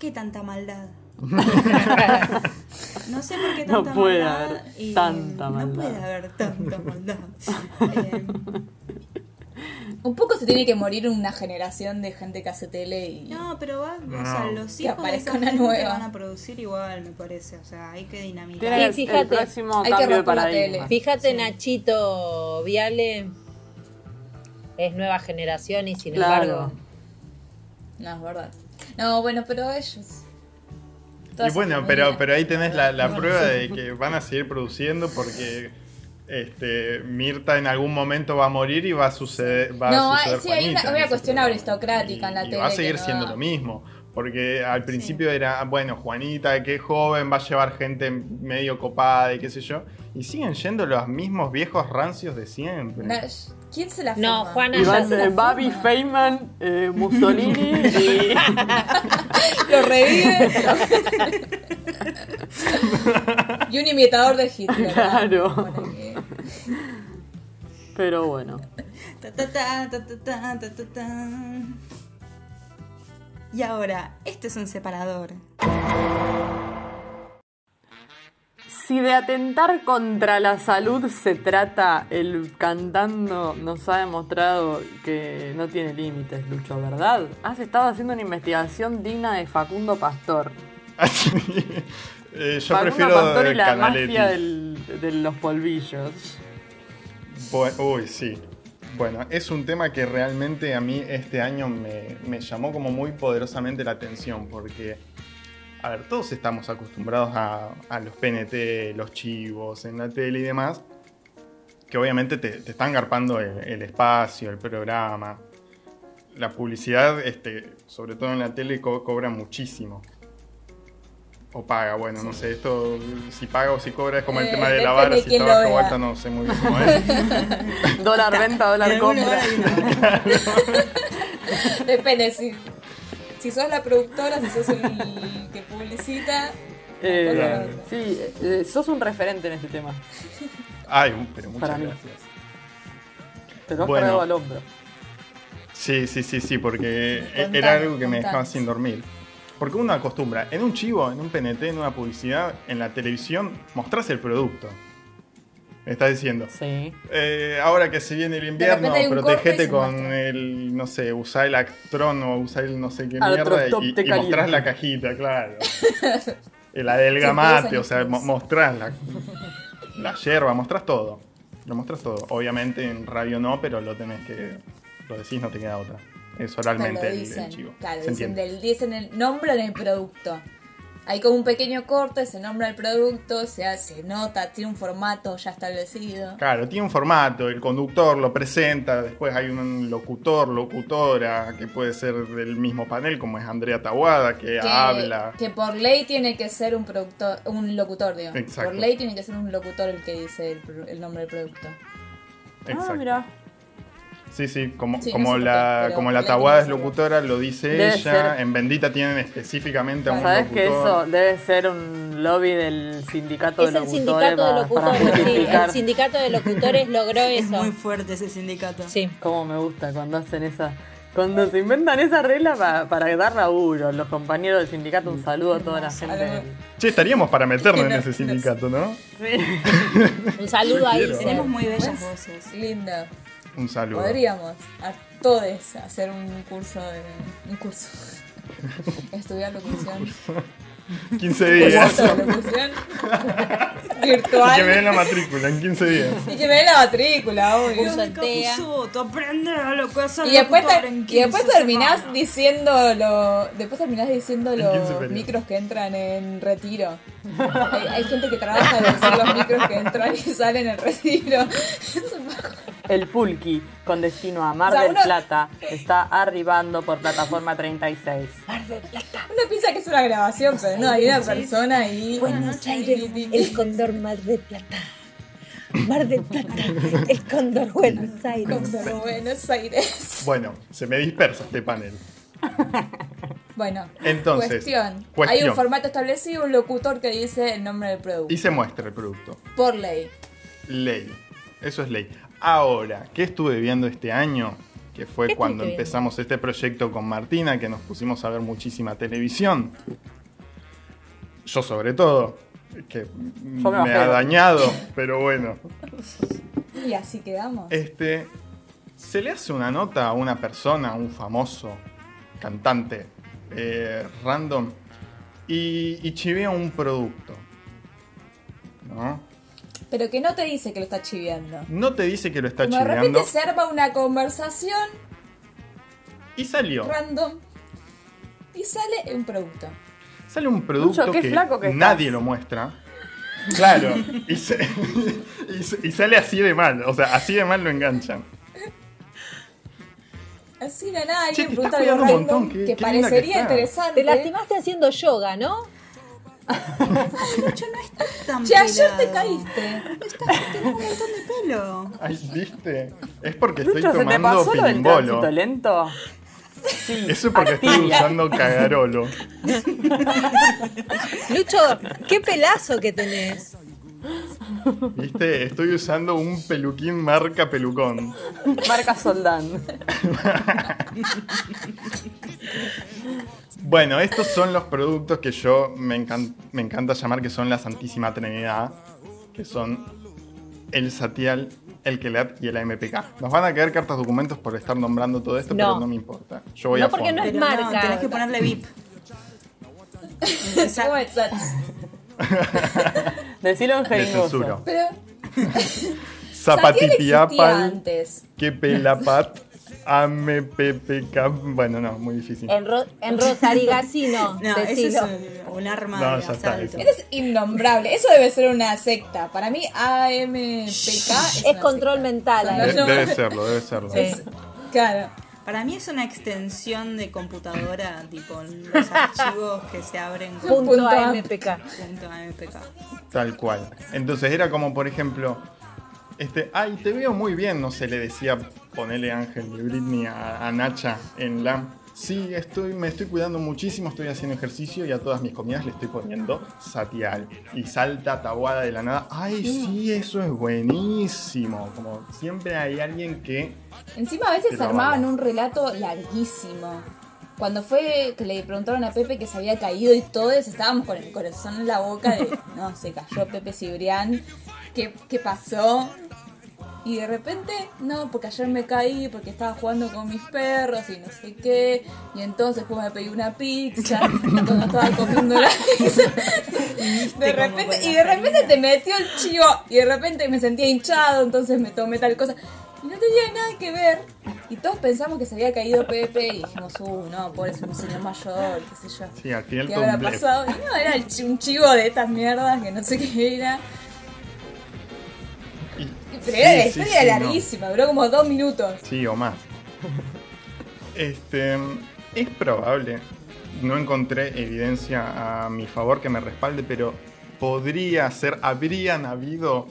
qué tanta maldad? no sé por qué No tanta puede maldad. haber y tanta No maldad. puede haber tanta maldad. Eh, Un poco se tiene que morir una generación de gente que hace tele y. no, pero va, o sea, los Que hijos de esa una gente nueva. van a producir igual, me parece. O sea, hay que dinamitar. Fíjate, el próximo hay que de romper la paradigma. tele. Fíjate, Sí. Nachito Viale es nueva generación y sin Claro. embargo. No, es verdad. No, bueno, pero ellos. Y bueno, pero, pero ahí tenés la, la Bueno, prueba de que van a seguir produciendo porque este, Mirta en algún momento va a morir y va a suceder. Va No, a suceder sí, hay una, Juanita, una ¿no? cuestión aristocrática en la y tele. va a seguir no siendo da. lo mismo. Porque al principio era, bueno, Juanita, que es joven, va a llevar gente medio copada y qué sé yo. Y siguen yendo los mismos viejos rancios de siempre. Na- ¿Quién se la No, fuma? Juana Y ya van se eh, la Babi fuma. Feynman, eh, Mussolini y. Lo revive. y un imitador de Hitler. Claro. Pero bueno. Y ahora, este es un separador. Si de atentar contra la salud se trata, el cantando nos ha demostrado que no tiene límites, Lucho, ¿verdad? Has estado haciendo una investigación digna de Facundo Pastor. Eh, yo Facundo prefiero Pastor y la Canaletti. mafia de los polvillos. Bu- Uy, sí. Bueno, es un tema que realmente a mí este año me, me llamó como muy poderosamente la atención porque, a ver, todos estamos acostumbrados a, los PNT, los chivos en la tele y demás, que obviamente te, te están garpando el, espacio, el programa. La publicidad, este, sobre todo en la tele, co- cobra muchísimo. O paga, bueno, no sé, esto si paga o si cobra es como el Eh, tema de la vara, si está o alta, no sé muy bien cómo es. Dólar venta, dólar compra. Depende si, si sos la productora, si sos el que publicita. Eh, Claro. Sí, eh, sos un referente en este tema. Ay, pero muchas Para mí. gracias. Te lo has Bueno. cargado al hombro. Sí, sí, sí, sí, porque era algo que me dejaba sin dormir. Porque uno acostumbra, en un chivo, en un PNT, en una publicidad, en la televisión, mostrás el producto. Me estás diciendo. Sí. Eh, ahora que se viene el invierno, protegete con el, no sé, usá el Actron o usá el no sé qué mierda y, y mostrás la cajita, claro. el adelgamate, o sea, mo- mostrás la, la yerba, mostrás todo. Lo mostrás todo. Obviamente en radio no, pero lo tenés que. Lo decís, no te queda otra. Es oralmente el, el dicen. chivo. Claro, ¿Se dicen, entiende? del, dicen el nombre en el producto. Hay como un pequeño corte, se nombra el producto, se hace nota, tiene un formato ya establecido. Claro, tiene un formato, el conductor lo presenta, después hay un locutor, locutora, que puede ser del mismo panel, como es Andrea Taguada, que, Que, habla. que por ley tiene que ser un productor, un locutor, digo. Exacto. Por ley tiene que ser un locutor el que dice el, pro- el nombre del producto. Exacto. Ah, mira. Sí, sí, como, Sí, como no sé por la, qué, pero como la Taguada es locutora, lo dice Debe ella. ser- En Bendita tienen específicamente a un ¿Sabes que eso locutor. debe ser un lobby del sindicato Es de el locutores? sindicato de para- para locutores. sí, el sindicato de locutores logró Es eso. muy fuerte ese sindicato. Sí. Cómo me gusta cuando hacen esa... Cuando se inventan esa regla pa- para dar laburo. Los compañeros del sindicato, un saludo a toda la gente. Che, estaríamos para meternos en ese sindicato, ¿no? Sí. Un saludo ahí. Tenemos muy bellas voces. Lindo. Un saludo. Podríamos a todos hacer un curso de. un curso. Estudiar locución. 15 Un días. locución. Y que me den Virtual. la matrícula en 15 días. Y que me den la matrícula, obvio. TEA. Tú lo que es Y después, y después 15 terminás semanas. diciendo lo, después terminás diciendo En 15 los micros que entran en retiro. hay, hay gente que trabaja de decir los micros que entran y salen en retiro. Es un bajón. El Pulqui, con destino a Mar O sea, del uno- Plata, está arribando por plataforma 36. Uno piensa que es una grabación, pero no, hay una persona ahí. Buenos Aires, el cóndor Mar del Plata. Mar del Plata, el cóndor Buenos Aires. Condor Buenos Aires. Bueno, se me dispersa este panel. Bueno, Entonces, cuestión. cuestión. Hay un formato establecido, un locutor que dice el nombre del producto. Y se muestra el producto. Por ley. Ley. Eso es ley. Ahora, ¿qué estuve viendo este año? Que fue ¿Qué cuando empezamos este proyecto con Martina, que nos pusimos a ver muchísima televisión. Yo sobre todo, que Yo me me ha dañado, pero bueno. Y así quedamos. Este, se le hace una nota a una persona, a un famoso cantante eh, random, y, y chivea un producto. ¿No? Pero que no te dice que lo está chiviando. No te dice que lo está Como de chiveando. repente se arma una conversación Y salió. random y sale un producto. Sale un producto que, flaco que nadie estás. lo muestra. Claro. y, se- y se- y sale así de mal. O sea, así de mal lo enganchan. Así de nada, Che, alguien pregunta algo random montón, que qué linda que parecería interesante. Te lastimaste haciendo yoga, ¿no? Lucho no está tan Che, ayer te caíste. Está, tiene un montón de pelo. Ay, ¿viste? Es porque estoy Lucho, ¿se te tomando pasó pirimbolo. lento? Sí. Eso es porque estoy usando cagarolo. Lucho, qué pelazo que tenés. ¿Viste? Estoy usando un peluquín marca pelucón. Marca Soldán. Bueno, estos son los productos que yo me, encan- me encanta llamar que son la Santísima Trinidad, que son el Satial, el Kelat y el AMPK. Nos van a quedar cartas documentos por estar nombrando todo esto, No. pero no me importa. Yo voy No, a porque fondo. no es Pero no, marca. tenés que ponerle VIP. Decilo en jeringoso. censuro. Pero antes. que pelapat, AMPPK. Bueno, no, muy difícil. En, Ro en Rosarigacino, No, es un, un arma No, de ya está, asalto. Es innombrable. Eso debe ser una secta. Para mí, AMPK es, Es control secta. mental. De- debe serlo, debe serlo. Sí. Claro. Para mí es una extensión de computadora, tipo los archivos que se abren con Punto punto AMPK. Punto AMPK. Tal cual. Entonces era como, por ejemplo, este, ay, te veo muy bien, no sé, le decía, ponele Ángel de Britney a, a Nacha en la... Sí, estoy, me estoy cuidando muchísimo, estoy haciendo ejercicio y a todas mis comidas le estoy poniendo satial. Y salta tabuada de la nada. Ay, sí, eso es buenísimo. Como siempre hay alguien que... Encima a veces armaban un relato larguísimo. Cuando fue que le preguntaron a Pepe que se había caído y todos estábamos con el corazón en la boca de, no, se cayó Pepe Cibrián, ¿qué, qué pasó? Y de repente, no, porque ayer me caí, porque estaba jugando con mis perros y no sé qué. Y entonces después me pedí una pizza cuando estaba comiendo la pizza. De repente, y de repente te metió el chivo y de repente me sentía hinchado, entonces me tomé tal cosa. Y no tenía nada que ver. Y todos pensamos que se había caído Pepe y dijimos, uh, no, pobre es un señor mayor, qué sé yo. Sí, al final ¿Qué habrá pasado? Y no, era el chi- un chivo de estas mierdas que no sé qué era. Pero era, la historia sí, era no. larguísima, duró como dos minutos. Sí, o más. Este, es probable. No encontré evidencia a mi favor que me respalde, pero podría ser, habrían habido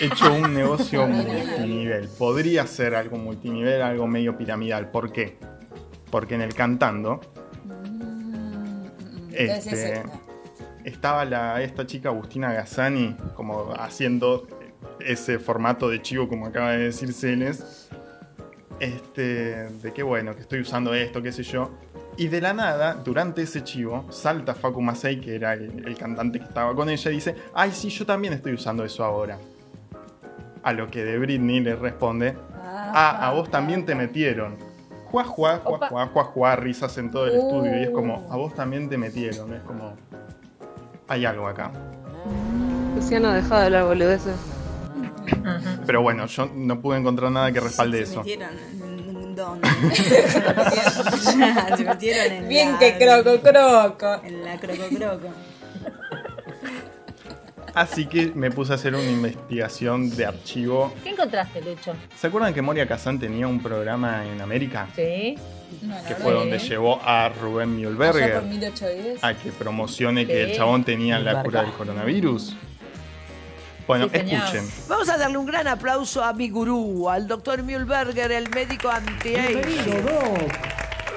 hecho un negocio multinivel. Podría ser algo multinivel, algo medio piramidal. ¿Por qué? Porque en el cantando Entonces este, eso, estaba la, esta chica Agustina Gazzani como haciendo ese formato de chivo como acaba de decir Celes. Este, de que bueno, que estoy usando esto, qué sé yo. Y de la nada, durante ese chivo, salta Facu Masei, que era el, el cantante que estaba con ella, y dice, ay sí, yo también estoy usando eso ahora. A lo que de Britney le responde, ah, a vos también te metieron. Juá, juá, juá, juá, juá, juá, risas en todo el estudio. Y es como, a vos también te metieron. Es como, hay algo acá. Luciano, deja de hablar boludeces. Pero bueno, yo no pude encontrar nada que respalde Se eso. metieron en dónde? se metieron en Bien la- que croco, croco. En la croco croco. Así que me puse a hacer una investigación de archivo. ¿Qué encontraste, Lucho? ¿Se acuerdan que Moria Kazan tenía un programa en América? Sí. Que fue donde llevó a Rubén Mühlberger por 1810. a que promocione que el chabón tenía la cura del coronavirus. Bueno, Sí, escuchen. Vamos a darle un gran aplauso a mi gurú, al doctor Mühlberger, el médico anti-AIDS.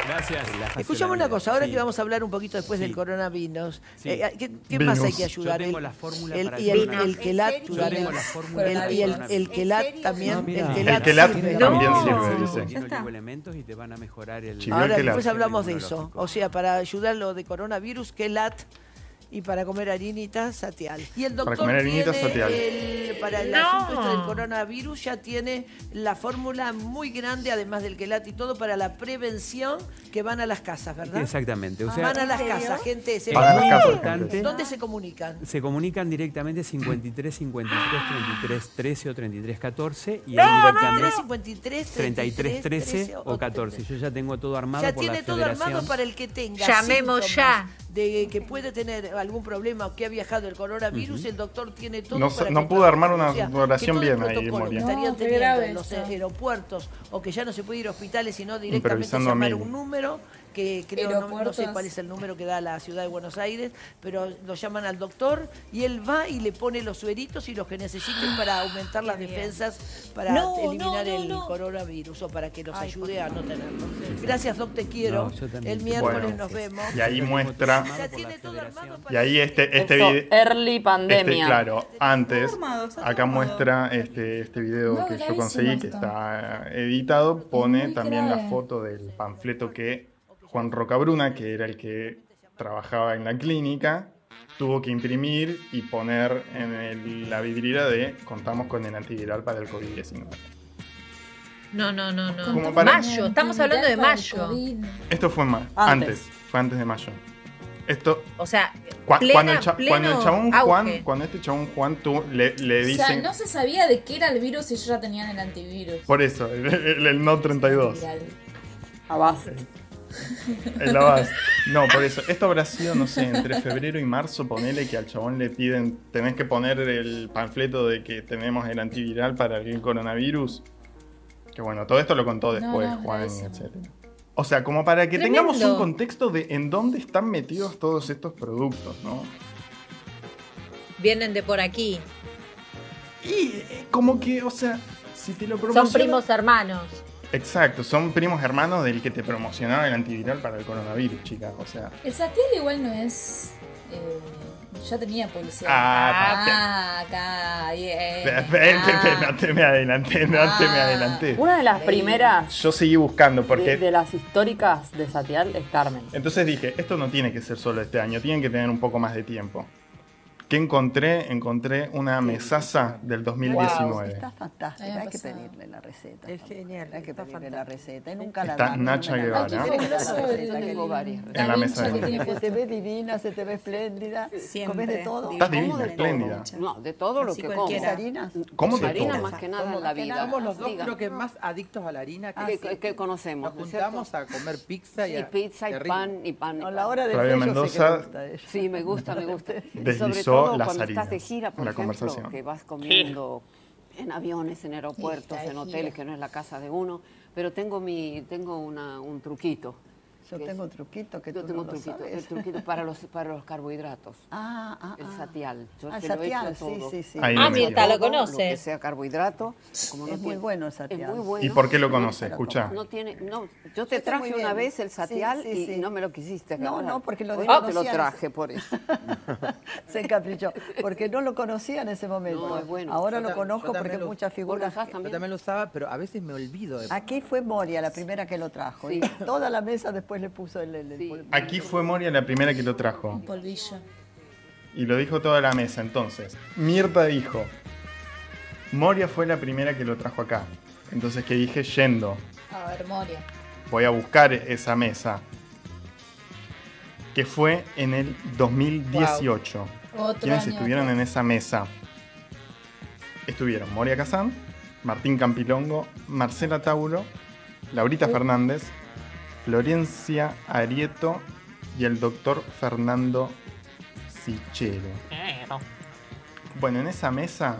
Gracias. Escuchamos una cosa, ahora que vamos a hablar un poquito después del coronavirus. Sí. eh, ¿Qué, qué más hay que ayudar? Yo tengo El- la fórmula el- para y el, el y el, el quelat también, No, el El quelat, quelat sirve. también No. sirve, dice. Está. elementos y te van a mejorar el. Ahora después hablamos de eso. O sea, para ayudar lo de coronavirus, quelat y para comer harinita, satial. Y el doctor comer harinita, tiene satial. el- para el No. asunto este del coronavirus ya tiene la fórmula muy grande, además del quelat y todo, para la prevención que van a las casas, ¿verdad? Exactamente. O sea, van a las casas, gente. Se Van a las muy casas, importante. gente. ¿Dónde se comunican? se comunican directamente 53 53 33 13 o 33 14 y No, ahí no, directamente 353, 33 13 o 14. Yo ya tengo todo armado Ya por la tiene todo federación. armado para el que tenga Llamemos síntomas ya. De que puede tener algún problema o que ha viajado el coronavirus, el doctor tiene todo No, para no que pude trabaje. armar una oración bien ahí, Moria. estarían No, teniendo en los aeropuertos o que ya no se puede ir a hospitales sino directamente Improvisando a llamar un número que creo, no, no sé cuál es el número que da la ciudad de Buenos Aires, pero lo llaman al doctor y él va y le pone los sueritos y los que necesiten para aumentar las defensas para No, eliminar no, no, el no. coronavirus o para que nos Ay, ayude a no tenerlo. Gracias, Doc, te quiero. El miércoles Bueno. nos vemos. Y ahí muestra. Ya tiene todo armado Y ahí este, este video. early pandemia. Este, claro, antes, armado, acá armado. muestra este, este video No, que yo conseguí, que está editado, pone también la foto del panfleto que Juan Rocabruna, que era el que trabajaba en la clínica, tuvo que imprimir y poner en el- la vidriera de contamos con el antiviral para el COVID-19. No, no, no, no. Como para- Mayo, estamos hablando de mayo. Esto fue más, Antes. antes, fue antes de mayo. Esto, O sea, cua- plena- cuando, el cha- pleno cuando el chabón auge. Juan, cuando este chabón Juan tú le, le O sea, dicen, no se sabía de qué era el virus y ellos ya tenían el antivirus. por eso, el, el, el No 32. Viral. Avast. No, por eso. Esto habrá sido, no sé, entre febrero y marzo, ponele que al chabón le piden, tenés que poner el panfleto de que tenemos el antiviral para el coronavirus. Que bueno, todo esto lo contó después no, Juan, etc. O sea, como para que Tremendo. tengamos un contexto de en dónde están metidos todos estos productos, ¿no? Vienen de por aquí. Y eh, como que, o sea, si te lo Son promocionan... primos hermanos. Exacto, son primos hermanos del que te promocionaba el antiviral para el coronavirus, chicas. O sea, El Satiel igual no es. eh, ya tenía publicidad. Ah, Ah, acá, bien. Espérate, me adelanté, no te me adelanté. Una de las primeras Yo seguí buscando de, porque... de las históricas de Satial es Carmen. Entonces dije, esto no tiene que ser solo este año, tienen que tener un poco más de tiempo. ¿Qué encontré? Encontré una mesaza del 2019. Está fantástica, hay que pedirle la receta. Es genial. Hay que está pedirle la receta. Y nunca la Está dan, Nacha Guevara. En la mesa de Se te ve divina, se te ve espléndida. Siempre. Comes de todo. Estás divina, espléndida. No, de todo lo Así que como. harinas? ¿Cómo de Harina todo? más que nada en la vida. Somos los dos creo que más adictos a la harina que, que conocemos. nos juntamos a comer pizza y, pizza y pan y pan. A la hora de que Mendoza. Sí, me gusta, me gusta. Deslizó todo cuando estás de gira, por ejemplo, conversación. que vas comiendo en aviones, en aeropuertos, en hoteles, gira. que no es la casa de uno. Pero tengo mi, tengo una, un truquito. Yo es- tengo un truquito que Yo tú tengo no un lo truquito, el truquito para los, para los carbohidratos. Ah, ah, El ah. satial. Yo Ah, se lo he satial, hecho sí, todo. sí, sí. Ahí Ah. Mirta, lo Todo conoce. Lo que sea carbohidrato. Como no Es muy tiene- bueno el Es satial. muy bueno. ¿Y por qué lo conoce? Pero Escucha. No tiene, no, yo te traje una vez el Sí, satial sí, y sí. no me lo quisiste. No, no, porque lo no te lo traje por eso. Se encaprichó. Porque no lo conocía en ese momento. No, es bueno. Ahora Yo lo conozco porque muchas ¿Vos lo figuras. Yo también? también lo usaba, pero a veces me olvido de Aquí fue Moria la primera que lo trajo. Sí. Y toda la mesa después le puso el. el- el Sí. polvo. Aquí fue Moria la primera que lo trajo. Un polvillo. Y lo dijo toda la mesa. Entonces, Mirta dijo, Moria fue la primera que lo trajo acá. Entonces, que dije, yendo, A ver, Moria. voy a buscar esa mesa. Que fue en el 2018. Otro ¿Quiénes año estuvieron en esa mesa? Estuvieron Moria Kazán, Martín Campilongo, Marcela Tauro, Laurita Fernández, Florencia Arieto y el doctor Fernando Sichero. Bueno, en esa mesa,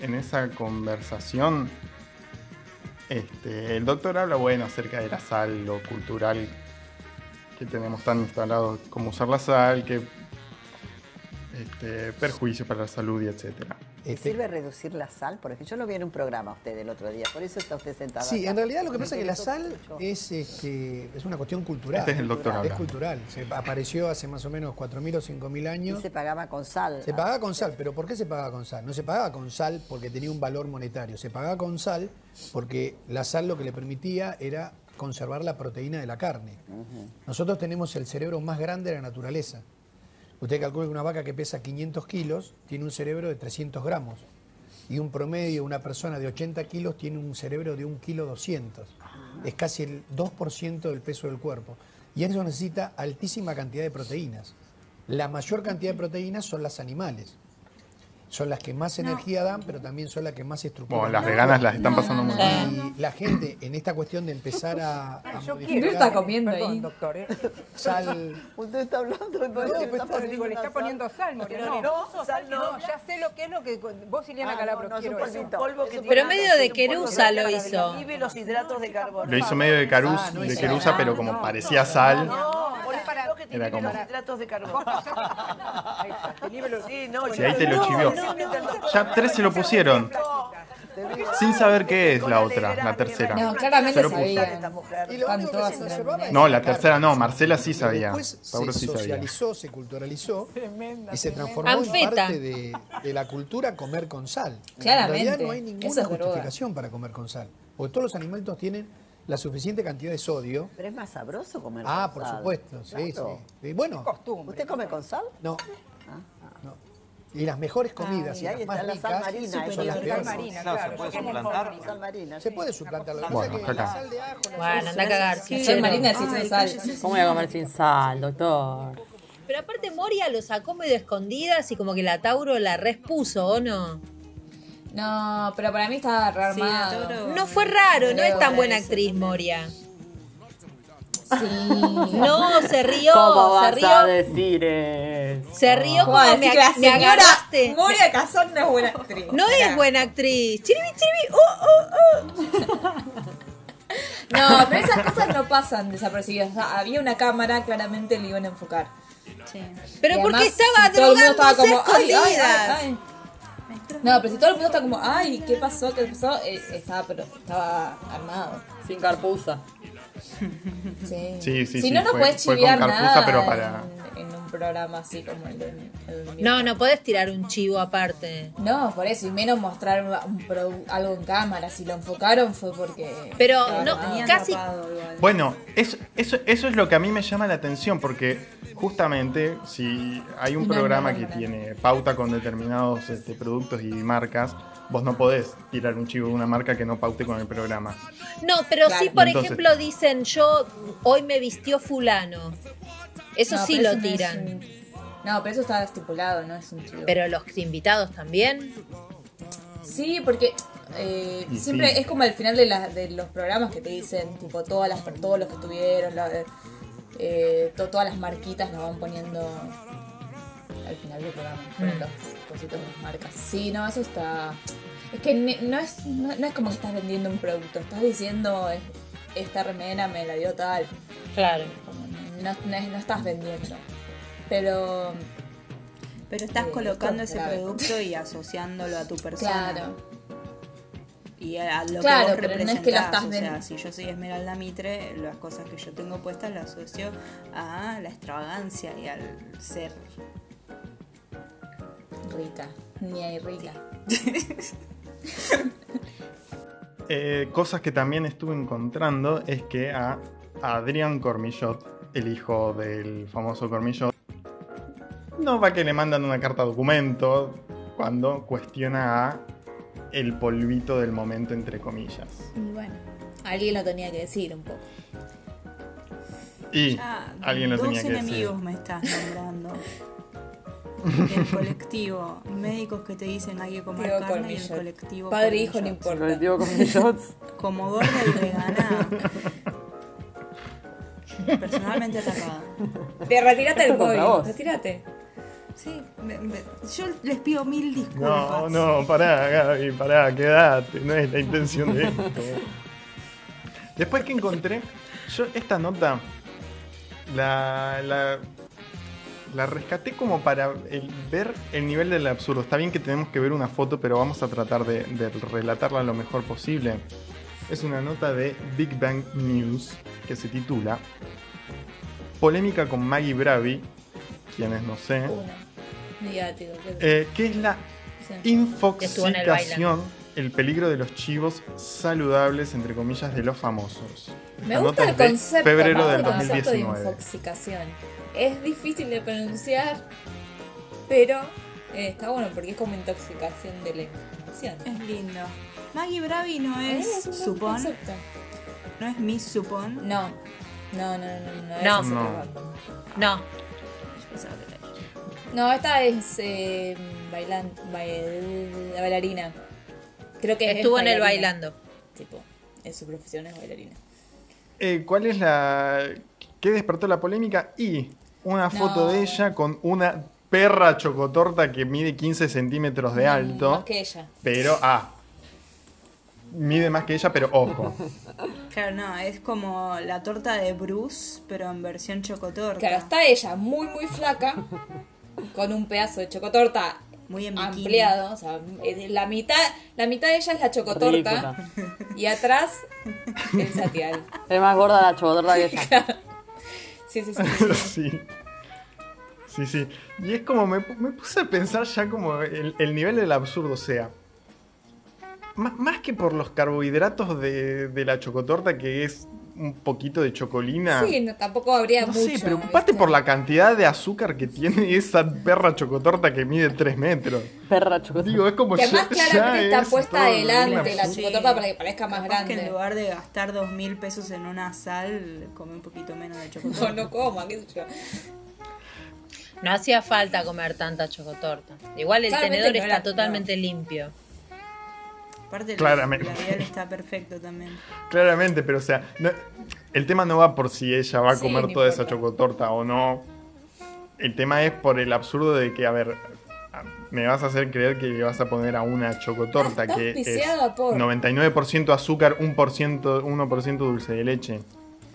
en esa conversación, este, el doctor habla, bueno, acerca de la sal, lo cultural que tenemos tan instalado como usar la sal, que este, perjuicios para la salud y etcétera. ¿Le sirve reducir la sal? Por ejemplo, yo lo vi en un programa usted el otro día, por eso está usted sentado. Sí, acá. en realidad lo que pasa es que la sal es, este, es una cuestión cultural. Este es el doctor Es cultural. Se apareció hace más o menos 4.000 o 5.000 Y años. se pagaba con sal. Se pagaba con sal, pero ¿por qué se pagaba con sal? No se pagaba con sal porque tenía un valor monetario, se pagaba con sal porque la sal lo que le permitía era conservar la proteína de la carne. Nosotros tenemos el cerebro más grande de la naturaleza. Usted calcula que una vaca que pesa 500 kilos tiene un cerebro de 300 gramos y un promedio, una persona de 80 kilos tiene un cerebro de 1 kilo 200. Es casi el 2% del peso del cuerpo. Y eso necesita altísima cantidad de proteínas. La mayor cantidad de proteínas son las animales. Son las que más energía dan, pero también son las que más estructuran. Bueno, las veganas las están pasando muy mal. Y la gente, en esta cuestión de empezar a, a Yo modificar quiero. está comiendo Perdón, ahí? doctor. ¿eh? sal, Usted está hablando de No, pues, digo, le está poniendo sal, Moria. Pero No, no, sal no. ya sé lo que es lo que vos, Liliana Ah, Calabro, no, no, es un quiero polvo que Pero tiene- medio de querusa que lo hizo. Inhibe los hidratos de carbono. Lo hizo medio de, caruz, Ah, no de querusa, pero como No, parecía sal. No, es para lo que Era tiene como- los hidratos de carbono. Está, Sí, no, Sí, ahí te lo chivió. Ya tres se lo pusieron. Sin saber qué es la otra, la tercera. No, claramente Se lo puso. sabía. No, la tercera no, Marcela sí sabía. Después Tauro se sí sabía. socializó, se culturalizó y se transformó en parte de, de la cultura comer con sal. Claramente, En realidad no hay ninguna justificación para comer con sal. Porque todos los alimentos tienen la suficiente cantidad de sodio. Pero es más sabroso comer Ah, con por sal. supuesto, sí, Claro. sí. Y bueno, ¿Usted come con sal? no. Y las mejores comidas y y las más la sal ricas marina, son eso las es peores. marina, Claro, claro. se puede suplantar. Sal marina. Se sí. puede suplantar. Lo que Bueno, pasa es que acá. la sal de ajo, Bueno, anda a cagar. Sal marina sí se sal. ¿Cómo voy a comer sin sal, doctor? Pero aparte Moria lo sacó medio escondidas y como que la Tauro la respuso, ¿o no? No, pero para mí estaba rearmado. No fue raro, no es tan buena actriz Moria. No, se rió, ¿Cómo se vas rió. a decir eso? Se rió como me, la me señora agarraste. Moria Cazón no es buena actriz. No es buena actriz. Chiribi, chiribi. Oh, oh, oh. No, pero esas cosas no pasan desapercibidas. O sea, había una cámara, claramente le iban a enfocar. Pero Y porque además, estaba si todo el mundo estaba drogándose como, "Ay, ay, escondidas. ay, ay". No, pero si todo el mundo está como, ay, ¿qué pasó? ¿Qué pasó? Eh, estaba, pero estaba armado. Sin carpuza. Sí. Sí, sí, si sí, no, no fue- puedes chiviar nada pero para- en, en un programa así como el de, el de No, no podés tirar un chivo aparte. No, por eso, y menos mostrar un algo en cámara. Si lo enfocaron fue porque. Pero no, armado. casi- Bueno, eso, eso, eso es lo que a mí me llama la atención, porque justamente si hay un No, programa no, que no. tiene pauta con determinados este, productos y marcas, vos no podés tirar un chivo de una marca que no paute con el programa. No, pero Claro. sí, por Entonces- ejemplo, dicen yo hoy me vistió fulano. Eso No, sí lo eso no es tiran. un- No, pero eso está estipulado, no es un chivo. Pero los invitados también. Sí, porque eh, siempre sí. es como al final de, la- de los programas que te dicen, tipo, todas las, todos los que estuvieron, la- eh, to- todas las marquitas las van poniendo al final del programa. Mm. los cositos de las marcas. Sí, no, eso está. Es que no es, no, no es como que estás vendiendo un producto, estás diciendo, "Es- esta remera me la dio tal. Claro. No, no es- no estás vendiendo. Pero. Pero estás Eh, colocando ese grave. producto y asociándolo a tu persona. Claro. Y a lo Claro, que vos pero no es que lo representás. estás o sea, si yo soy Esmeralda Mitre, las cosas que yo tengo puestas las asocio a la extravagancia y al ser Rica. Ni hay rica. Eh, cosas que también estuve encontrando es que a Adrián Cormillot, el hijo del famoso Cormillot, no va que le mandan una carta documento cuando cuestiona a el polvito del momento entre comillas. Y bueno, alguien lo tenía que decir un poco. Y Ya, alguien lo dos tenía que enemigos decir. me estás nombrando. El colectivo, médicos que te dicen hay que comer Diego carne y el colectivo Padre e hijo, no importa. Colectivo Cormillots. Como gorda y vegana. Personalmente atacada. Te retírate el móvil. vos. Retírate. Sí, me- me- yo les pido mil No, disculpas. no, pará, Gaby, pará, quédate, no es la intención de esto. Después que encontré, yo esta nota la, la, la rescaté como para el- ver el nivel del absurdo. Está bien que tenemos que ver una foto, pero vamos a tratar de, de relatarla lo mejor posible. Es una nota de Big Bang News que se titula Polémica con Maggie Bravi, quienes no sé. Mediático. Eh, ¿Qué es la Sí. Infoxicación? El peligro de los chivos saludables, entre comillas, de los famosos. Me gusta el es de concepto, febrero me gusta del el concepto de 2019. infoxicación. Es difícil de pronunciar, pero eh, está bueno porque es como intoxicación de la información. Es lindo. Maggie Bravi no Eh, es es Supón. concepto. No es Miss Supón. No. No, no, no, no. No. Es No. No. No, esta es eh, bailan, bail- la bailarina. Creo que es Estuvo en el bailando. Tipo, es su profesión es bailarina. Eh, ¿Cuál es la. ¿Qué despertó la polémica? Y una foto No. de ella con una perra chocotorta que mide 15 centímetros de alto. Más que ella. Pero, ah. Mide más que ella, pero ojo. Claro, no, es como la torta de Bruce, pero en versión chocotorta. Claro, está ella muy, muy flaca, con un pedazo de chocotorta Muy en ampliado. O sea, eh, la mitad, la mitad de ella es la chocotorta y atrás el satial. Es más gorda la chocotorta que ella. Sí, sí, sí. sí. sí. Sí, sí. Y es como, me, me puse a pensar ya como el, el nivel del absurdo, o sea. Más, más que por los carbohidratos de, de la chocotorta, que es un poquito de chocolina. Sí, no, tampoco habría No mucho. sé, preocupate por la cantidad de azúcar que tiene esa perra chocotorta que mide 3 metros. Perra chocotorta. Digo, es como Que ya- además claramente ya está es puesta adelante la chocotorta para que parezca más Capaz que en grande. lugar de gastar dos mil pesos en una sal, come un poquito menos de chocotorta. No, no coma, qué sé yo. No hacía falta comer tanta chocotorta. Igual el Claramente tenedor no está era- totalmente limpio. Aparte, Claramente. labial está perfecto también. Claramente, pero o sea, no- el tema no va por si ella va a Sí, comer toda esa chocotorta o no. El tema es por el absurdo de que, a ver, me vas a hacer creer que le vas a poner a una chocotorta está que es por- 99% azúcar, 1%, 1% dulce de leche.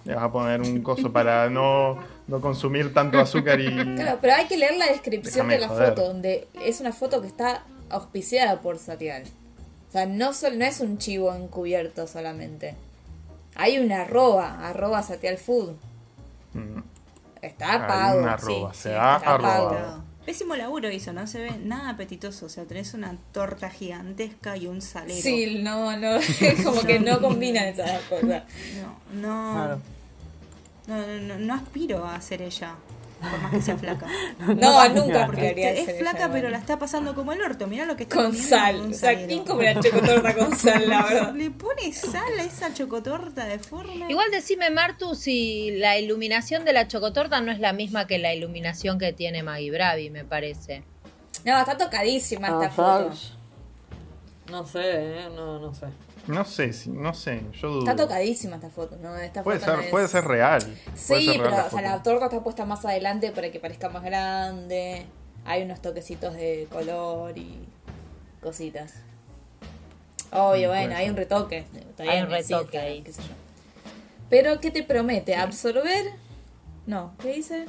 Le vas a poner un coso para no, no consumir tanto azúcar y... Claro, pero hay que leer la descripción Déjame de la joder. foto, donde es una foto que está auspiciada por Satial. O sea, no, sol- no es un chivo encubierto solamente. Hay una arroba, arroba Satial Food. Mm, Está Hay pago. una sí, arroba, sí, se ha arrobado. Pésimo laburo hizo, no se ve nada apetitoso. O sea, tenés una torta gigantesca y un salero. Sí, no, no, es como que no combinan esas cosas. No, no, no, no, no, no aspiro a ser ella. Por más que sea flaca. No, nunca porque es flaca, pero la está pasando como el orto. Mirá lo que está Con sal. un O sea, salero. ¿quién come una chocotorta con sal, la verdad? Le pone sal a esa chocotorta deforme. Igual decime, Martu, si la iluminación de la chocotorta no es la misma que la iluminación que tiene Maggie Bravi, me parece. No, está tocadísima esta Ah, foto. No sé, ¿eh? No, no sé. No sé, no sé, yo dudo. Está tocadísima esta foto, ¿no? Esta Puede foto ser, no es- puede ser real. Sí, puede ser real pero la o sea, la torta está puesta más adelante para que parezca más grande. Hay unos toquecitos de color y cositas. Obvio, Mm, bueno, hay ser. un retoque. Está Hay un retoque ahí. qué sé yo. Pero, ¿qué te promete? ¿Absorber? No, ¿qué dice?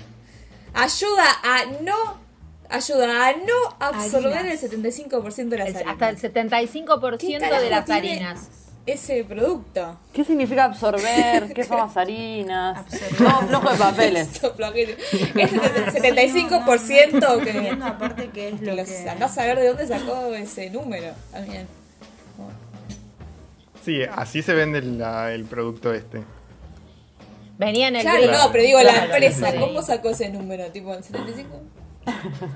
Ayuda a no. Ayuda a no absorber Harinas. el 75% de las El- harinas. hasta el 75% carajo de las harinas. Ese producto. ¿Qué significa absorber? ¿Qué son las harinas? No, flojo de papeles. Es el 75% que. Viendo aparte que es lo que... Andá a saber de dónde sacó ese número. También. Sí, así se vende la- el producto este. Venía en el Claro, no, pero digo, la Claro, empresa, sí. ¿cómo sacó ese número? ¿Tipo el 75?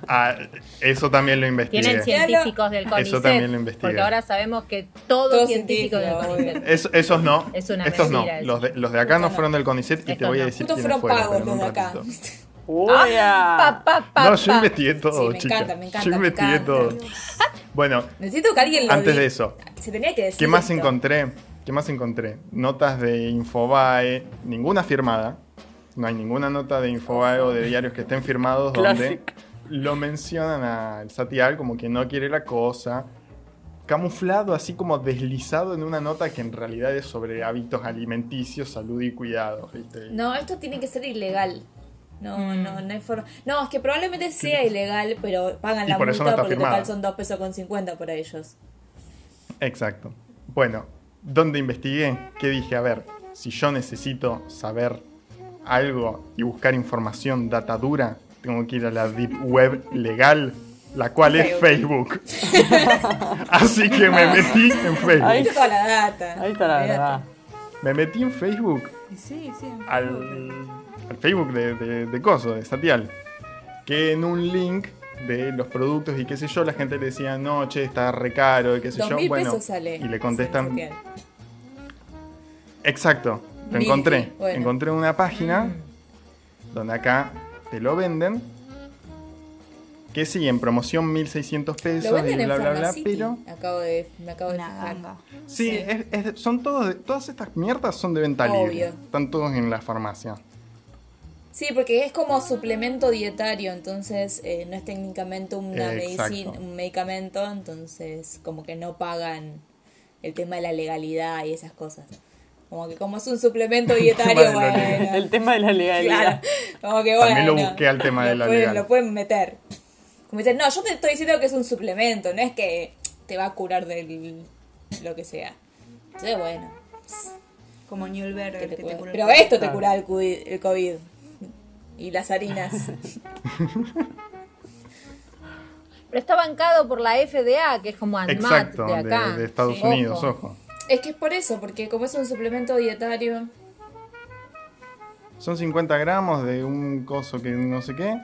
Ah, eso también lo investigué. Tienen científicos del CONICET. Eso también lo investigué. Porque ahora sabemos que todo, Todo científico del CONICET. Es- esos no. Es una Estos no. Los de, los de acá no fueron del CONICET y te voy a no. decir Justo quiénes fueron fueron. pagos los de acá. ratito. Pa, pa, pa, No, yo investigué todo, Sí, me chica. encanta, me encanta, Yo me investigué encanta. todo. Bueno, Necesito que alguien lo antes de eso, Se tenía que decir. ¿qué más esto. encontré? ¿Qué más encontré? Notas de Infobae, ninguna firmada. No hay ninguna nota de Infobae o de diarios que estén firmados donde lo mencionan al Satial como que no quiere la cosa. Camuflado, así como deslizado en una nota que en realidad es sobre hábitos alimenticios, salud y cuidados, ¿viste? No, esto tiene que ser ilegal. No, no, no hay forma. No, es que probablemente sea ilegal, pero pagan Y la por eso no multa está porque firmado. total son 2 pesos con 50 para ellos. Exacto. Bueno, ¿dónde investigué? ¿Qué dije? A ver, si yo necesito saber algo y buscar información data dura, tengo que ir a la Deep Web legal, la cual es Facebook. Así que me metí en Ahí Facebook. está toda la data. Ahí está la verdad. Me metí en Facebook, Sí, sí. al, al Facebook de, de, de Coso, de Satial, que en un link de los productos y qué sé yo, la gente le decía, no, che, está re caro y qué sé yo. mil Bueno, pesos sale. y le contestan. Exacto, lo encontré. bueno. Encontré una página donde acá te lo venden. Que sí, en promoción 1600 Lo pesos y venden en bla bla bla, pero. Acabo de, me acabo de Una fijar. ganga. Sí, es- es- son todos, de- todas estas mierdas son de venta Obvio. libre. Están todos en la farmacia. Sí, porque es como suplemento dietario, entonces eh, no es técnicamente una medicina, un medicamento, entonces como que no pagan el tema de la legalidad y esas cosas. Como que como es un suplemento dietario, bueno. legalidad. El tema de la legalidad. Claro, como que bueno. También lo busqué al tema de la pueden, legal. Lo pueden meter. Como dicen, no, yo te estoy diciendo que es un suplemento, no es que te va a curar de lo que sea. Entonces, bueno. Como Newellberger que te que te cura- cura el Pero esto te cura el COVID, el COVID. Y las harinas. Pero está bancado por la FDA, que es como ANMAT Exacto, de de, acá. de Estados Sí. Unidos, Ojo. ojo. Es que es por eso, porque como es un suplemento dietario. Son 50 gramos de un coso que no sé qué.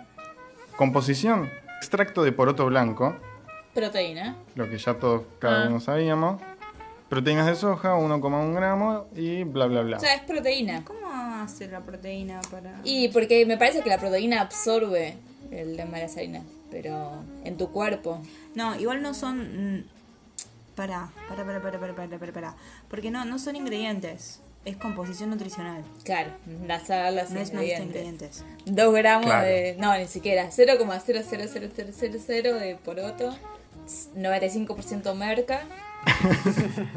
Composición. Extracto de poroto blanco. Proteína. Lo que ya todos, cada Ah. uno sabíamos. Proteínas de soja, 1,1 gramo y bla bla bla. O sea, es proteína. ¿Cómo hace la proteína para...? Y porque me parece que la proteína absorbe el las harinas, pero en tu cuerpo. No, igual no son... Pará, pará, pará, pará, pará, pará, pará, pará. Porque no, no son ingredientes. Es composición nutricional. Claro, la sal, los No es no ingredientes. ingredientes. 2 gramos Claro. de. No, ni siquiera. 0,00000 de poroto. 95% merca.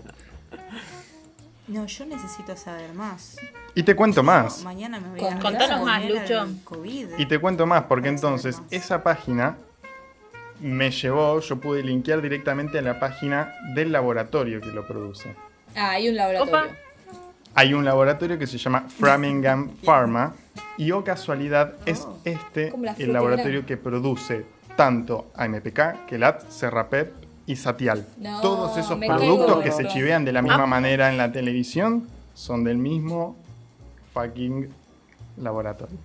No, yo necesito saber más. Y te cuento más. Mañana me voy a contanos más, Lucho. COVID. Y te cuento más, porque entonces esa página me llevó, yo pude linkear directamente a la página del laboratorio que lo produce. Ah, hay un laboratorio. Hay un laboratorio que se llama Framingham Pharma y o casualidad es este Como la el laboratorio que produce tanto AMPK, Kelat, Serrapep y Satial. No, Todos esos productos que se chivean de la misma Ah. manera en la televisión son del mismo fucking laboratorio.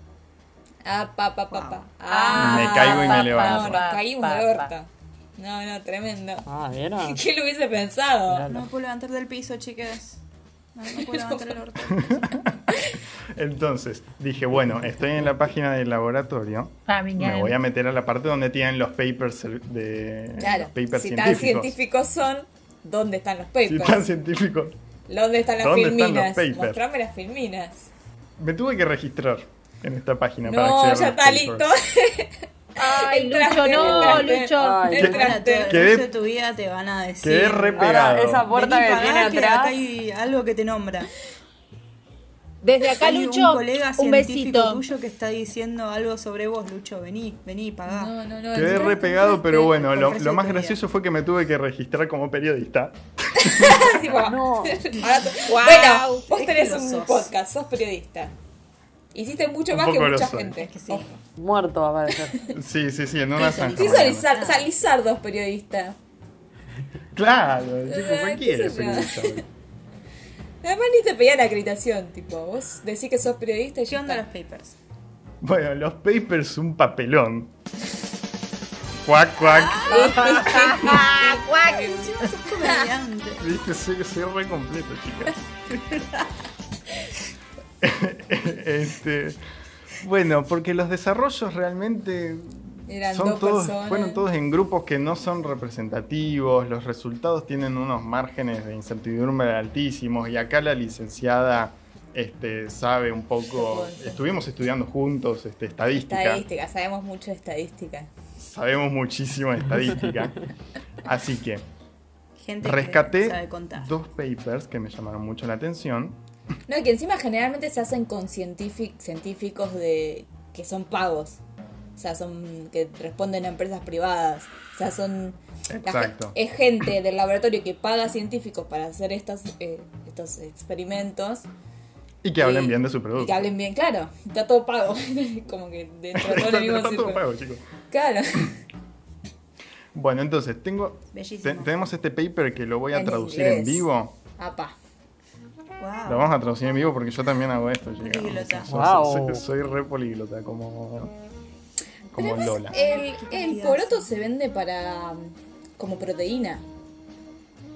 Ah, pa, pa, pa, pa. Ah, Me caigo y me levanto. No, nos caímos de orto. No, no, tremendo. Ah, ¿vieron? ¿Quién lo hubiese pensado? No me puedo levantar del piso, chicas. No, no puedo levantar el orto. Entonces dije, bueno, estoy en la página del laboratorio. Framingham. Me voy a meter a la parte donde tienen los papers de Claro, los papers si tan científicos. científicos son, ¿dónde están los Si papers? tan científicos. ¿Dónde están las ¿Dónde están filminas? los papers? Mostrame las filminas. Me tuve que registrar en esta página para No, acceder ya a está listo. Ay, Lucho, no. Lucho. Entraste. Para Quedé- de tu vida te van a decir. Quedé re pegado. Ahora, esa puerta Vení, que tiene atrás. acá hay algo que te nombra. Desde acá, Hay Lucho, un colega un científico besito. tuyo que está diciendo algo sobre vos, Lucho. Vení, vení, pagá. No, no, no. Quedé re pegado, pero bueno, lo, lo más gracioso fue que me tuve que registrar como periodista. Tipo, No. ahora tú- Guau, bueno, vos tenés un sos. podcast, sos periodista. Hiciste mucho Un más que mucha soy. gente. sí. Ojo. Muerto va a aparecer. Sí, sí, sí, en una zanja. Sí, más o menos. Lizar- Sal- Lizardo es periodista. Claro, chico, Eh, cualquiera es yo. periodista. Además ni te pedían acreditación, tipo, vos decís que sos periodista y ¿Qué ya onda los papers? Bueno, los papers, un papelón. Cuac, cuac. Encima sos comediante. Viste, soy, soy re completo, chicas. este, bueno, porque los desarrollos realmente Eran son dos todos, personas. fueron todos en grupos que no son representativos, los resultados tienen unos márgenes de incertidumbre altísimos y acá la licenciada este, sabe un poco, estuvimos estudiando juntos este, estadística, Estadística, sabemos mucho de estadística. sabemos muchísimo de estadística, así que Gente rescaté dos papers que me llamaron mucho la atención. No, y que encima generalmente se hacen con científic- científicos de que son pagos. O sea, son que responden a empresas privadas. O sea, son Exacto. es gente del laboratorio que paga científicos para hacer estos eh, estos experimentos Y que hablen Y- bien de su y producto. que hablen bien, claro. Está todo pago. Como que dentro de todo el mismo Está todo pago, chicos. Claro. Bueno, entonces, tengo, Bellísimo. te- tenemos este paper que lo voy a En traducir en vivo. Apa. Lo vamos a traducir en vivo porque yo también hago esto, Wow. Soy, soy re políglota, como, como Pero Lola. El, el poroto se vende para como proteína.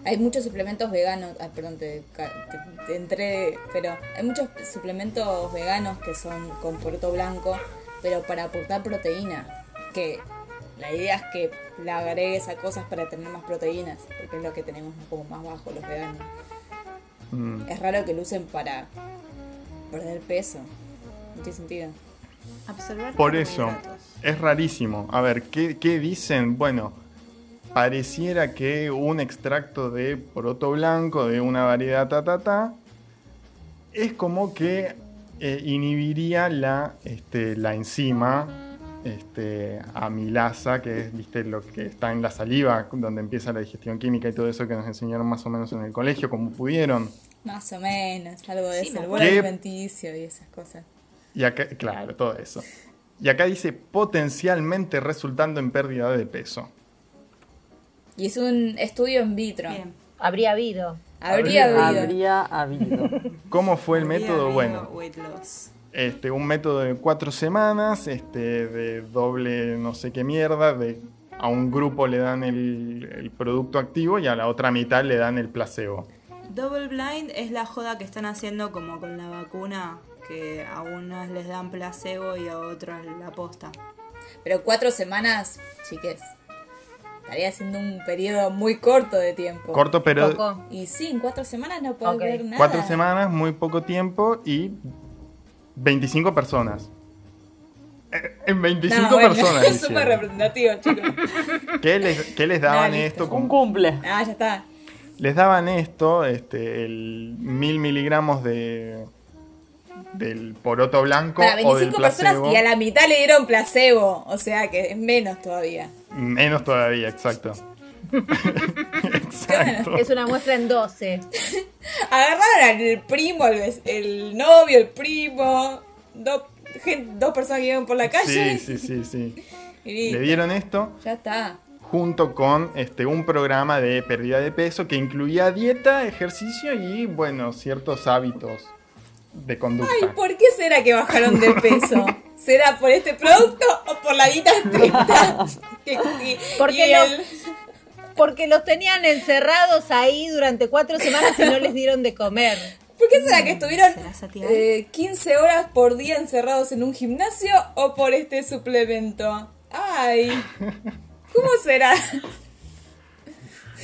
Hay muchos suplementos veganos. Ah, perdón, te- te entré. Pero hay muchos suplementos veganos que son con poroto blanco, pero para aportar proteína. Que la idea es que le agregues a cosas para tener más proteínas, porque es lo que tenemos como más bajo los veganos. Mm. Es raro que lo usen para perder peso. No tiene sentido. Absorber Por eso, es rarísimo. A ver, ¿qué, qué dicen? Bueno, pareciera que un extracto de poroto blanco de una variedad ta ta ta es como que eh, inhibiría la, este, la enzima este, amilasa, que es viste, lo que está en la saliva, donde empieza la digestión química y todo eso que nos enseñaron más o menos en el colegio, como pudieron. Más o menos, algo de Sí, eso, el buen alimenticio y esas cosas. Y acá, claro, todo eso. Y acá dice potencialmente resultando en pérdida de peso. Y es un estudio in vitro. Bien. Habría habido. Habría habido. Habría habido. ¿Cómo fue el Habría método? habido Bueno, weight loss. Este, un método de cuatro semanas, este, de doble no sé qué mierda, de a un grupo le dan el, el producto activo y a la otra mitad le dan el placebo. Double blind es la joda que están haciendo como con la vacuna, que a unas les dan placebo y a otras la posta. Pero cuatro semanas, chiques. estaría siendo un periodo muy corto de tiempo. Corto, pero Y sí, en cuatro semanas no puedes Ok. ver nada. cuatro semanas, muy poco tiempo y 25 personas. Eh, En 25 No, bueno, personas. Es súper representativo, chicos. ¿Qué les, qué les daban Ah, listo. esto? Un cumple. Ah, ya está. les daban esto, este, el mil miligramos de del poroto blanco Para o del 25 personas placebo. y a la mitad le dieron placebo. O sea que es menos todavía. Menos todavía, exacto. Exacto. Es una muestra en 12. Agarraron al primo, al vec- el novio, el primo, dos, personas que iban por la calle. Sí, sí, sí, sí. y. Le dieron esto Ya está. junto con este, un programa de pérdida de peso que incluía dieta, ejercicio y, bueno, ciertos hábitos de conducta. Ay, ¿por qué será que bajaron de peso? ¿Será por este producto o por la dieta estricta? Que- y- Porque y no- el- Porque los tenían encerrados ahí durante cuatro semanas y no les dieron de comer. ¿Por qué será que estuvieron Sativa. eh, 15 horas por día encerrados en un gimnasio o por este suplemento? Ay, ¿cómo será?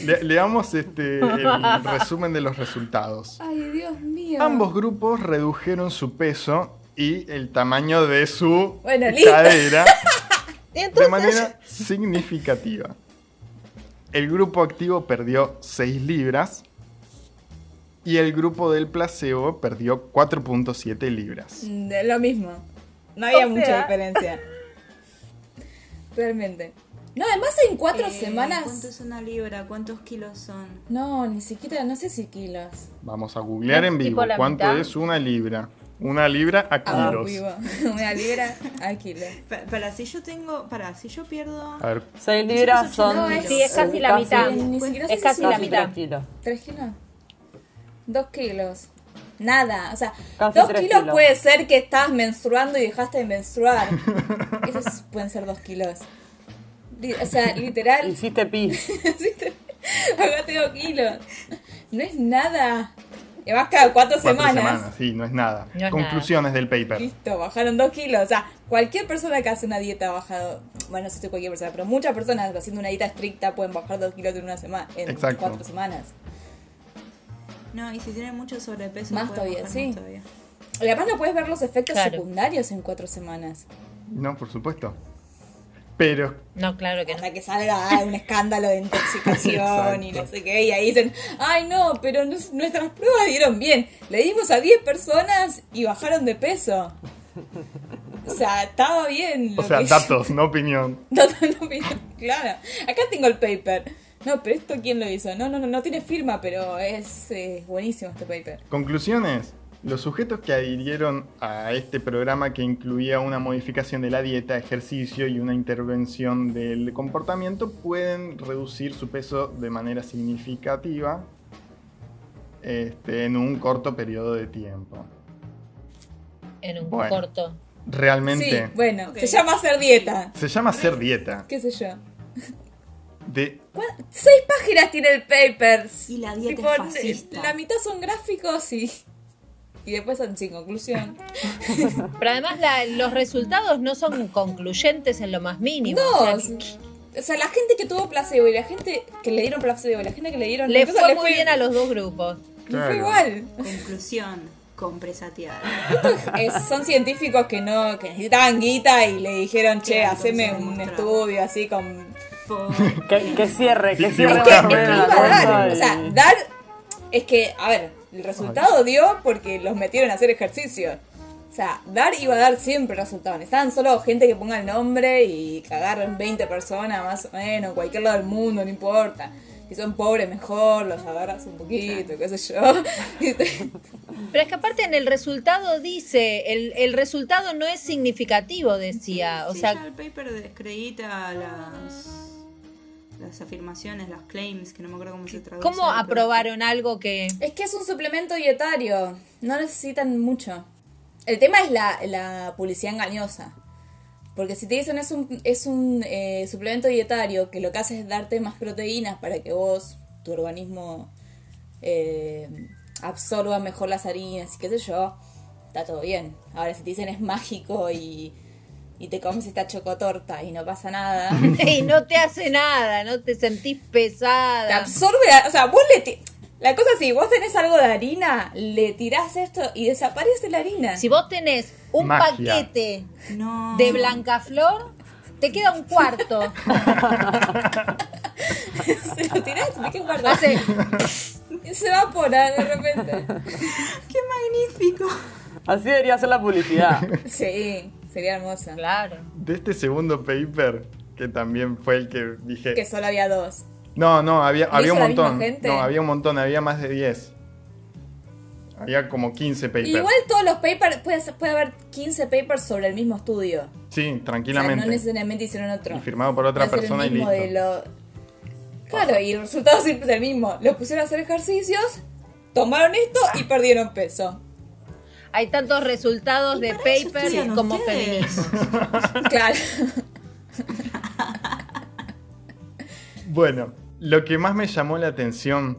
Le- leamos este, el resumen de los resultados. Ay, Dios mío. Ambos grupos redujeron su peso y el tamaño de su Bueno, cadera Y de manera significativa. El grupo activo perdió 6 libras y el grupo del placebo perdió 4.7 libras. De Lo mismo. No había O mucha sea. diferencia. Realmente. No, además en cuatro Eh, semanas. ¿Cuánto es una libra? ¿Cuántos kilos son? No, ni siquiera, no sé si kilos. Vamos a googlear en ¿Tipo vivo cuánto mitad? es una libra. Una libra a Ah, kilos. Una libra a kilo. Pa- Para, si yo tengo. Para, si yo pierdo. A ver, 6 libras son. No, es- sí, es casi la mitad. Ni siquiera sé Es si casi son la casi mitad. 3 kilos. ¿Tres kilos? Dos kilos. Nada, o sea, Casi dos kilos, kilos. puede ser que estabas menstruando y dejaste de menstruar. Esos pueden ser dos kilos. O sea, literal, Hiciste pis. pagaste dos kilos. No es nada. Y además cada cuatro, cuatro semanas. semanas. Sí, no es nada. No es Conclusiones del paper. Listo, bajaron dos kilos. O sea, cualquier persona que hace una dieta ha bajado. Bueno, no sé si cualquier persona, pero muchas personas haciendo una dieta estricta pueden bajar dos kilos en una semana, en Exacto. cuatro semanas. No, y si tiene mucho sobrepeso. Más todavía, bajar sí. más todavía. Y además no puedes ver los efectos Claro. secundarios en cuatro semanas. No, por supuesto. Pero No, claro que no. Hasta que salga ah, un escándalo de intoxicación y no sé qué. Y ahí dicen, ay no, pero nos- nuestras pruebas dieron bien. Le dimos a 10 personas y bajaron de peso. O sea, estaba bien. O sea, que- datos, no opinión. No, no, no, claro. Acá tengo el paper. No, pero esto quién lo hizo. No, no, no, no tiene firma, pero es eh, buenísimo este paper. Conclusiones. Los sujetos que adhirieron a este programa que incluía una modificación de la dieta, ejercicio y una intervención del comportamiento pueden reducir su peso de manera significativa este, en un corto periodo de tiempo. En un Bueno. corto. Realmente Sí, bueno, se llama hacer dieta. se llama hacer dieta. ¿Qué sé yo? De, ¿Cuán- Seis páginas tiene el paper. Y la dieta Tipo, es fascista. La mitad son gráficos y. Y después son sin conclusión. Pero además la- los resultados no son concluyentes en lo más mínimo. No, O sea, o sea, la gente que tuvo placebo y la gente que le dieron placebo y la gente que le dieron. le fue muy bien a los dos grupos. le Claro. fue igual. Conclusión. Compresateada. Es- son científicos que no que necesitaban guita y le dijeron, che, Claro, haceme un estudio así con. Que, que cierre, que cierre Es que, es o que iba a dar. O sea, dar. Es que, a ver, el resultado dio porque los metieron a hacer ejercicio. O sea, dar iba a dar siempre resultado. Necesitaban solo gente que ponga el nombre y que agarren 20 personas más o menos, cualquier lado del mundo, no importa. Si son pobres, mejor, los agarras un poquito, qué sé yo. Pero es que aparte en el resultado dice, el, el resultado no es significativo, decía. O Sí, sea, ya el paper descredita las, las afirmaciones, las claims, que no me acuerdo cómo se traduce. ¿cómo aprobaron algo que... Es que es un suplemento dietario. No necesitan mucho. El tema es la, la publicidad engañosa. Porque si te dicen es un, es un eh, suplemento dietario que lo que hace es darte más proteínas para que vos, tu organismo, eh, absorba mejor las harinas y qué sé yo, está todo bien. Ahora, si te dicen es mágico y y te comes esta chocotorta y no pasa nada. y no te hace nada, no te sentís pesada. Te absorbe, la- o sea, vos le ti- la cosa es así, vos tenés algo de harina, le tirás esto y desaparece la harina. Si vos tenés un Magia. paquete No. de Blancaflor, te queda un cuarto. Se lo tirás, te queda un cuarto. Hace- se evapora de repente. ¡Qué magnífico! Así debería ser la publicidad. Sí, sería hermosa. Claro. De este segundo paper, que también fue el que dije. Que solo había dos. No, no, había, ¿Lo había un montón. No, había un montón, había más de 10. Había como 15 papers. Igual todos los papers, puede, puede haber 15 papers sobre el mismo estudio. Sí, O sea, tranquilamente. no necesariamente hicieron otro. Y firmado por otra el persona y listo. de lo- Claro, y el resultado siempre es el mismo. Los pusieron a hacer ejercicios, tomaron esto y perdieron peso. Hay tantos resultados de paper como feminismo. Claro. Bueno, lo que más me llamó la atención,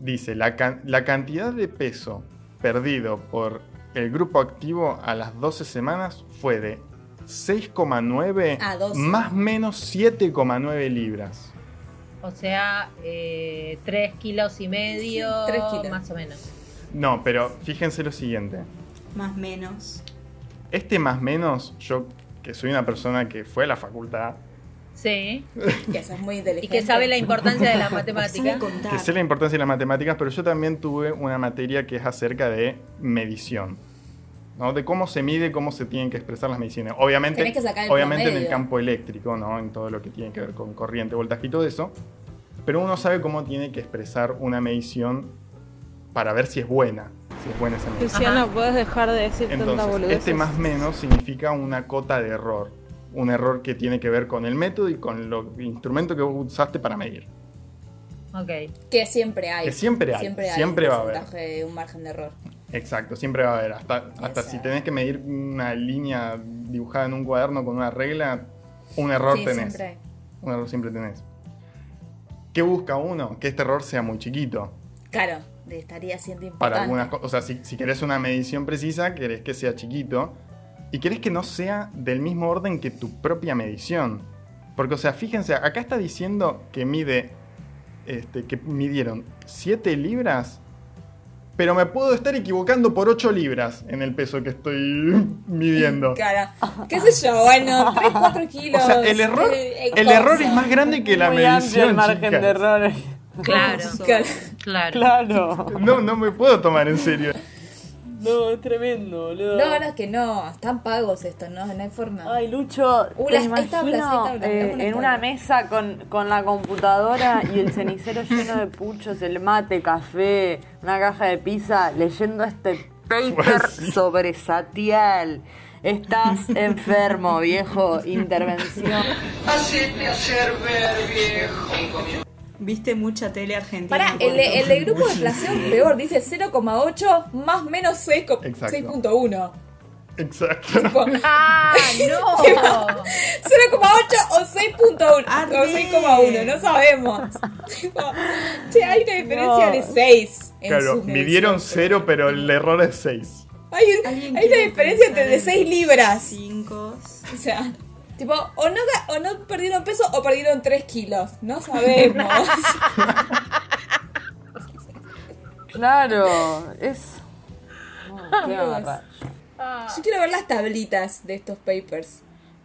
dice, la, can- la cantidad de peso perdido por el grupo activo a las 12 semanas fue de 6,9 Ah, 12. más menos 7,9 libras. O sea, eh, tres kilos y medio, Sí, tres kilos. más o menos. No, pero fíjense lo siguiente. Más menos. Este más menos, yo que soy una persona que fue a la facultad, Sí. Que eso es muy inteligente. Y que sabe la importancia de la matemática. que sé la importancia de las matemáticas, pero yo también tuve una materia que es acerca de medición. ¿no? De cómo se mide, cómo se tienen que expresar las mediciones. Obviamente, Tenés que sacar el obviamente en el campo eléctrico, ¿no? En todo lo que tiene que ver con corriente, voltaje y todo eso. Pero uno sabe cómo tiene que expresar una medición para ver si es buena. Si es buena esa medición. Luciano, puedes dejar de decir tanta Entonces, boludez. este más menos significa una cota de error. Un error que tiene que ver con el método y con lo- el instrumento que vos usaste para medir. Ok. Que siempre hay. Que siempre hay, siempre un va a haber. Un margen de error. Exacto, siempre va a haber. Hasta, hasta si tenés que medir una línea dibujada en un cuaderno con una regla, un error Sí, tenés. siempre hay. Un error siempre tenés. ¿Qué busca uno? Que este error sea muy chiquito. Claro, de- estaría siendo importante. Para algunas cosas. O sea, si, si querés una medición precisa, querés que sea chiquito. Y querés que no sea del mismo orden que tu propia medición. Porque, o sea, fíjense, acá está diciendo que mide. Este, que midieron 7 libras. Pero me puedo estar equivocando por 8 libras en el peso que estoy midiendo. Cara, qué sé yo, bueno, 3, 4 kilos. O sea, el error, eh, eh, el error es más grande que la Muy amplio medición. el margen chicas. de errores. Claro. Claro. Claro. Claro. No, no me puedo tomar en serio. No, es tremendo, boludo. No, no, es que no, están pagos estos, no, no hay forma. Ay, Lucho, Uh, te imagino eh, una en una mesa con, con la computadora y el cenicero lleno de puchos, el mate, café, una caja de pizza, leyendo este paper sobre Satial. Estás enfermo, viejo. Intervención. Hacedme hacer ver viejo. Viste mucha tele argentina. Pará, el, de- el de grupo de es peor, dice 0,8 más menos 6 co- Exacto. 6.1. Exacto. Tipo, ¡Ah, no! 0,8 o 6.1 Arre. o 6,1, no sabemos. Tipo, che, hay una diferencia No. de 6 en Claro, midieron mediciones. 0, pero el error es 6. Hay, ¿Alguien hay una diferencia entre de en 6 libras. 5. O sea, tipo, o no, ga- o no perdieron peso o perdieron 3 kilos. No sabemos. Claro, es. Qué barra. Yo quiero ver las tablitas de estos papers.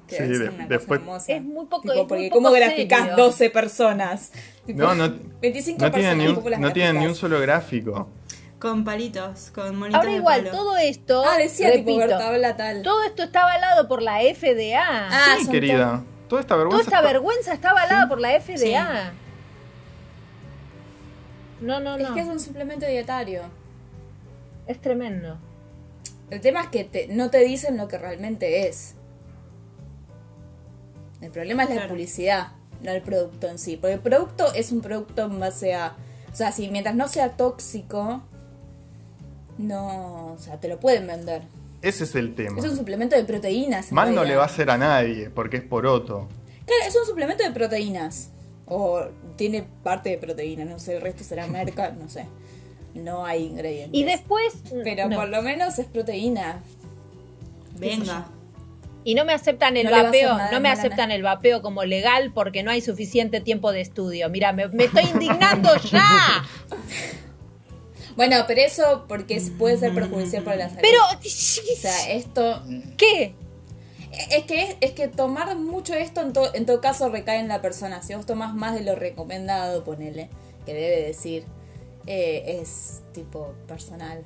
Que Sí, ser de- una después- cosa. Es muy poco. Tipo, es muy porque poco ¿cómo graficás serio. 12 personas? Tipo, No, no, 25 no tienen personas, ni un, ¿cómo las no tienen ni un solo gráfico. Con palitos, con monitos Ahora de igual, palo. todo esto, Ah, decía tipo repito, tabla tal. todo esto está avalado por la FDA. Ah, sí, querida. Toda esta Toda vergüenza. esta está- vergüenza está avalada por la FDA. No, no, Es no. que es un suplemento dietario. Es tremendo. El tema es que te- no te dicen lo que realmente es. El problema es la Claro. publicidad, no el producto en sí. Porque el producto es un producto en base a. O sea, si mientras no sea tóxico, no. O sea, te lo pueden vender. Ese es el tema. Es un suplemento de proteínas. Mal no le va a hacer a nadie, porque es poroto. Claro, es un suplemento de proteínas. O tiene parte de proteína, no sé, el resto será merca, no sé. No hay ingredientes. Y después. Pero no. por lo menos es proteína. Venga. Y no me aceptan el No vapeo, no me aceptan el vapeo como legal porque no hay suficiente tiempo de estudio. Mira, me, me estoy indignando ya. Bueno, pero eso porque puede ser perjudicial para la salud. Pero, o sea, esto. ¿Qué? Es que, es que tomar mucho esto en, to- en todo caso recae en la persona. Si vos tomás más de lo recomendado, ponele, que debe decir, eh, es tipo personal.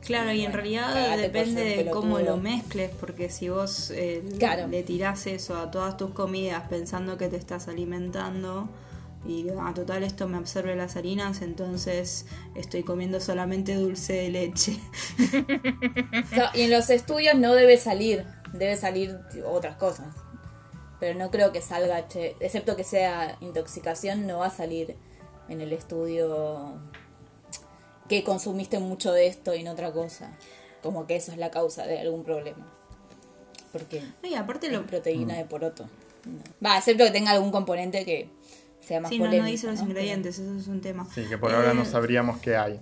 Claro, y en Bueno, realidad depende de cómo lo mezcles, porque si vos eh, Claro. le tirás eso a todas tus comidas pensando que te estás alimentando y a total esto me absorbe las harinas, entonces estoy comiendo solamente dulce de leche. No, y en los estudios no debe salir, debe salir otras cosas. Pero no creo que salga, che, excepto que sea intoxicación, no va a salir en el estudio que consumiste mucho de esto y no otra cosa. Como que eso es la causa de algún problema. Porque y aparte lo proteína de poroto. No. Va, excepto que tenga algún componente que sea más Sí, no, no dice los ¿no? ingredientes, eso es un tema. Sí, que por ahora no Eh, sabríamos qué hay.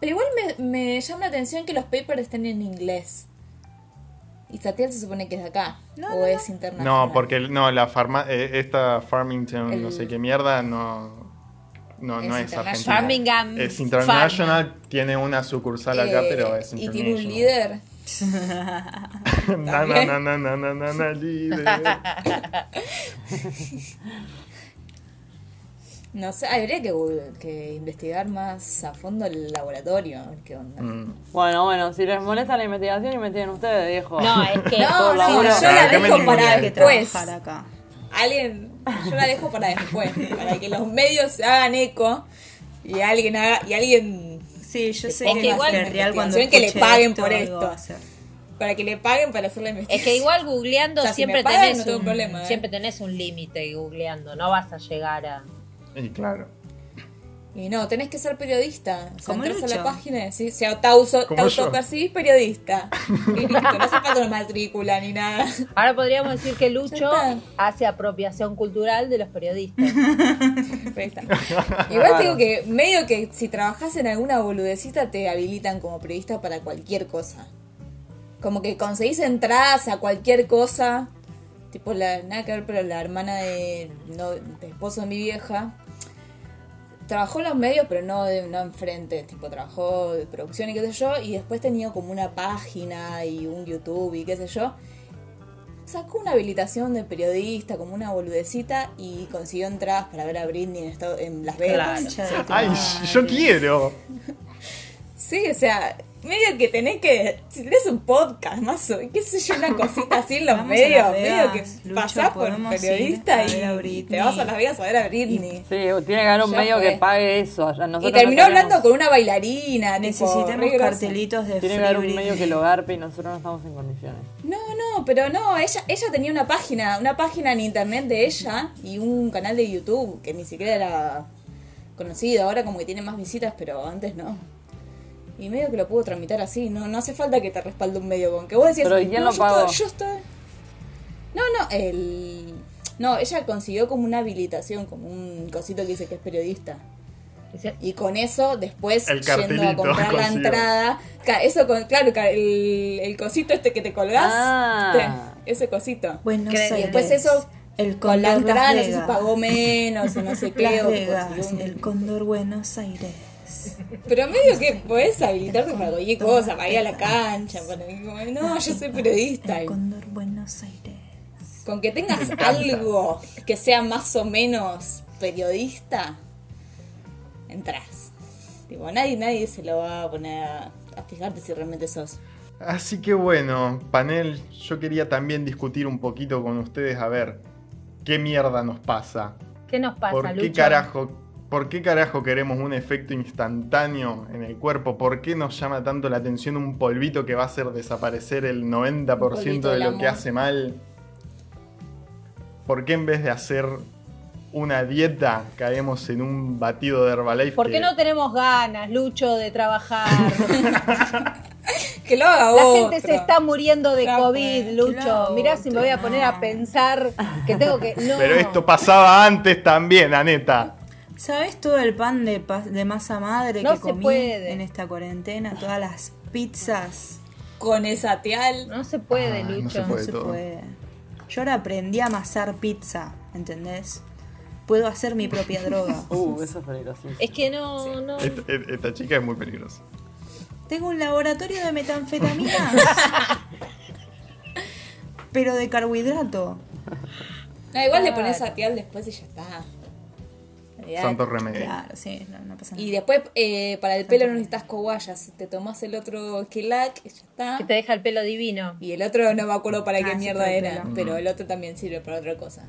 Pero igual me, me llama la atención que los papers estén en inglés. Y Satiel se supone que es de acá. o es internacional. No, porque no, la farma, eh, esta Farmington, no El- sé qué mierda, no, no, no Es es international. argentina. Farmingham Es international, tiene una sucursal acá, Eh, pero es Y tiene un international. líder. Na, na, na, na, na, na, na, na, líder. No sé, habría que, que investigar más a fondo el laboratorio. a ver qué onda. Mm. Bueno, bueno, si les molesta la investigación, investiguen ustedes, viejo. No, es que- No, yo la dejo para después. acá. Alguien, yo la dejo para después, para que los medios se hagan eco y alguien haga, y alguien Sí, yo sé Es que que va a igual ser real cuando que le paguen esto, por esto. a. Para que le paguen para hacer la investigación. Es que igual googleando O sea, si siempre pagan, tenés no un, problema, ¿eh? siempre tenés un límite googleando, no vas a llegar a Y claro. Y no, tenés que ser periodista. O sea, entras a la página y decís, se autopercibís periodista. Y listo, no hace falta una matrícula ni nada. Ahora podríamos decir que Lucho hace apropiación cultural de los periodistas. Ahí está. Igual te digo que medio que si trabajas en alguna boludecita te habilitan como periodista para cualquier cosa. Como que conseguís entradas a cualquier cosa. Tipo la, nada que ver, pero la hermana de, no, de esposo de mi vieja. Trabajó en los medios, pero no, de, no enfrente. Tipo, trabajó de producción y qué sé yo. Y después tenía como una página y un YouTube y qué sé yo. Sacó una habilitación de periodista, como una boludecita, y consiguió entradas para ver a Britney en, Estado- en Las Vegas. Ay, yo quiero. Sí, o sea, medio que tenés que. Si tenés un podcast, más o qué sé yo, una cosita así en los medios, medio que Lucho, pasás por ir periodista y te vas a Las Vegas a ver a Britney. Sí, tiene que haber un Ya medio fue. que pague eso. Nosotros Y no terminó hablando con una bailarina, Necesitamos cartelitos de Tiene que haber un medio que lo garpe y nosotros no estamos en condiciones. No, no, pero no, ella, ella tenía una página, una página en internet de ella y un canal de YouTube que ni siquiera era conocido, ahora como que tiene más visitas, pero antes no. Y medio que lo pudo tramitar así, no, no hace falta que te respalde un medio con que vos decías, Pero, ¿y quién no, lo yo pagó? estoy- yo estoy... No, no, el... No, ella consiguió como una habilitación, como un cosito que dice que es periodista. Y con eso, después, El yendo a comprar la entrada, eso con, claro, el, el cosito este que te colgás, Ah. te- ese cosito. Buenos Que Aires. después eso, El con la entrada, no sé si pagó menos o no sé qué. Las o Vegas, consiguió un- el Cóndor Buenos Aires. Pero medio que podés habilitarte para cualquier cosa, para ir a la cancha, para como, no, yo soy periodista. El Cóndor Buenos Aires. Con que tengas algo que sea más o menos periodista, entras. Tipo, nadie, nadie se lo va a poner a, a fijarte si realmente sos. Así que bueno, panel, yo quería también discutir un poquito con ustedes a ver qué mierda nos pasa. ¿Qué nos pasa, ¿Por qué Lucho? carajo, por qué carajo queremos un efecto instantáneo en el cuerpo? ¿Por qué nos llama tanto la atención un polvito que va a hacer desaparecer el 90% polvito de lo que hace mal? ¿Por qué en vez de hacer una dieta caemos en un batido de Herbalife? ¿Por qué que- no tenemos ganas, Lucho, de trabajar? Que lo haga La otro. gente se está muriendo de Ya COVID, fue, Lucho. Mirá si me voy a poner a pensar que tengo que. No. Pero esto pasaba antes también, Aneta. ¿Sabes todo el pan de, masa madre No que se comí puede. en esta cuarentena? Todas las pizzas. con esa tial. No se puede, no Lucho. se puede No se puede. Yo ahora aprendí a amasar pizza, ¿entendés? Puedo hacer mi propia droga. Uh, eso es peligrosísimo. Es que no, no. Esta, esta chica es muy peligrosa. Tengo un laboratorio de metanfetaminas. pero de carbohidrato. No, igual le pones a tial después y ya está. Santo remedio. Claro, sí, no, no pasa nada. Y después eh, para el pelo no necesitas cobayas, te tomas el otro Kelac ya está. Que te deja el pelo divino. Y el otro no me acuerdo para Ah, qué sí, mierda el era, pero el otro también sirve para otra cosa.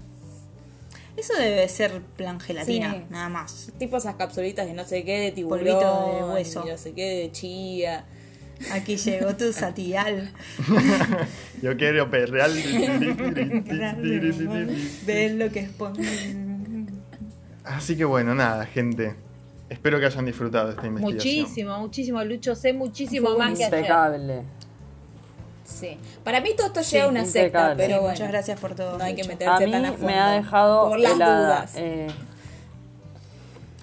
Eso debe ser plan gelatina, Sí. nada más. Tipo esas capsulitas de no sé qué, de tiburón, Polvito de hueso. y no sé qué, de chía. Aquí llegó tu satial. Yo quiero perrear. Ven lo que es pon- Así que bueno, nada, gente. Espero que hayan disfrutado de esta investigación. Muchísimo, muchísimo, Lucho. Sé muchísimo más que ayer. Impecable. Sí. Para mí todo esto Sí, llega a una secta, pero Sí, bueno. Muchas gracias por todo. No hay que meterse A mí tan a fondo. me ha dejado Por las helada. dudas. Eh,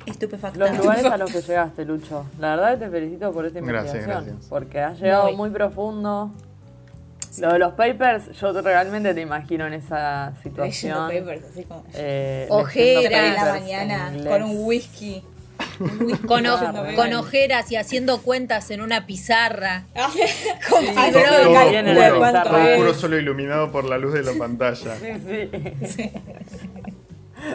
Estupefactante. los lugares a los que llegaste, Lucho. La verdad te felicito por esta Gracias, investigación. gracias. Porque has llegado Muy. muy, profundo. Lo de los papers, yo te- realmente te imagino en esa situación. papers, así como. Eh, Ojera. en la mañana en con un whisky. Un Con, o- con ojeras y haciendo cuentas en una pizarra. Con Sí, fibroica, Todo, Todo todo bien en oscuro, la pizarra. todo es. oscuro, solo iluminado por la luz de la pantalla. Sí, sí.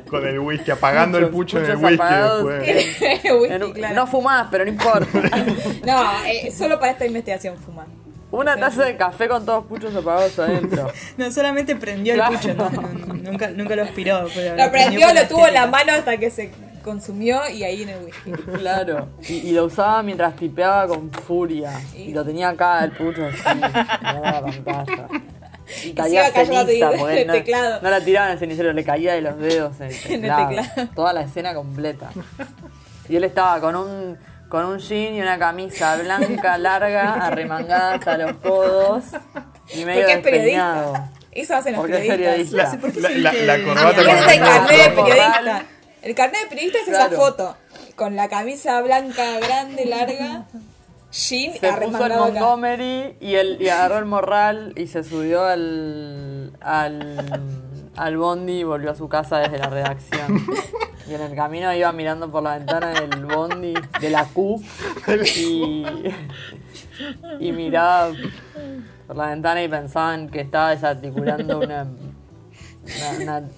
Con el whisky, apagando el Muchos pucho en el whisky apagados. después. Whisky, En un- claro. No fumás, pero no importa. No, eh, solo para esta investigación fuman. Una taza de café con todos puchos apagados adentro. No solamente prendió Claro. el pucho, no, no, nunca, nunca lo aspiró. Pero Lo prendió, lo tuvo en la mano hasta que se consumió y ahí en el whisky. Claro. Y, y lo usaba mientras tipeaba con furia. Y lo tenía acá el pucho así, la pantalla. Y caía ceniza, porque del no, teclado. no la tiraba en el cenicero, le caía de los dedos en el En el teclado. Toda la escena completa. Y él estaba con un, con un jean y una camisa blanca, larga, arremangada hasta los codos. Y medio Porque es periodista. despeinado. Eso hacen los Porque es periodistas. periodista. La, la- la corbata con es el carnet de periodista. El carnet de periodista es esa Claro. foto. Con la camisa blanca grande, larga, jean, Se puso el acá. Montgomery y, el, y agarró el morral y se subió al, al, al bondi y volvió a su casa desde la redacción. Y en el camino iba mirando por la ventana del bondi, de la Q, y, y miraba por la ventana y pensaban que estaba desarticulando una, una, una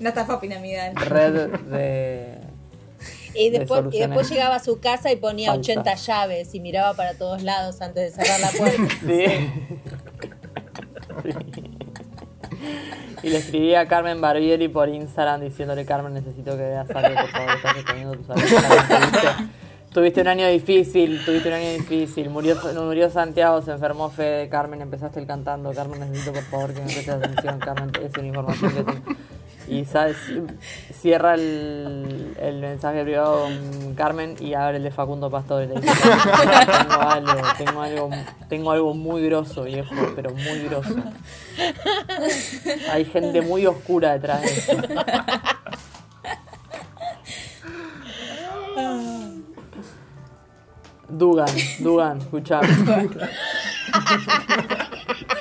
Una estafa piramidal. red de... Y de después, y después llegaba a su casa y ponía falsas. 80 llaves y miraba para todos lados antes de cerrar la puerta. Sí. Sí. Y le escribí a Carmen Barbieri por Instagram diciéndole, Carmen, necesito que veas algo, por favor, estás recogiendo tus alertas. Tuviste, un año difícil, tuviste un año difícil. Murió, murió Santiago, se enfermó Fede, Carmen, empezaste el cantando. Carmen, necesito por favor que me prestes atención. Carmen, es una información que tengo. Y ¿sabes? cierra el, mensaje privado con Carmen y abre el de Facundo Pastor tengo algo, tengo algo, tengo algo muy grosso, viejo, pero muy grosso. Hay gente muy oscura detrás de esto. Dugan, Dugan, escuchame.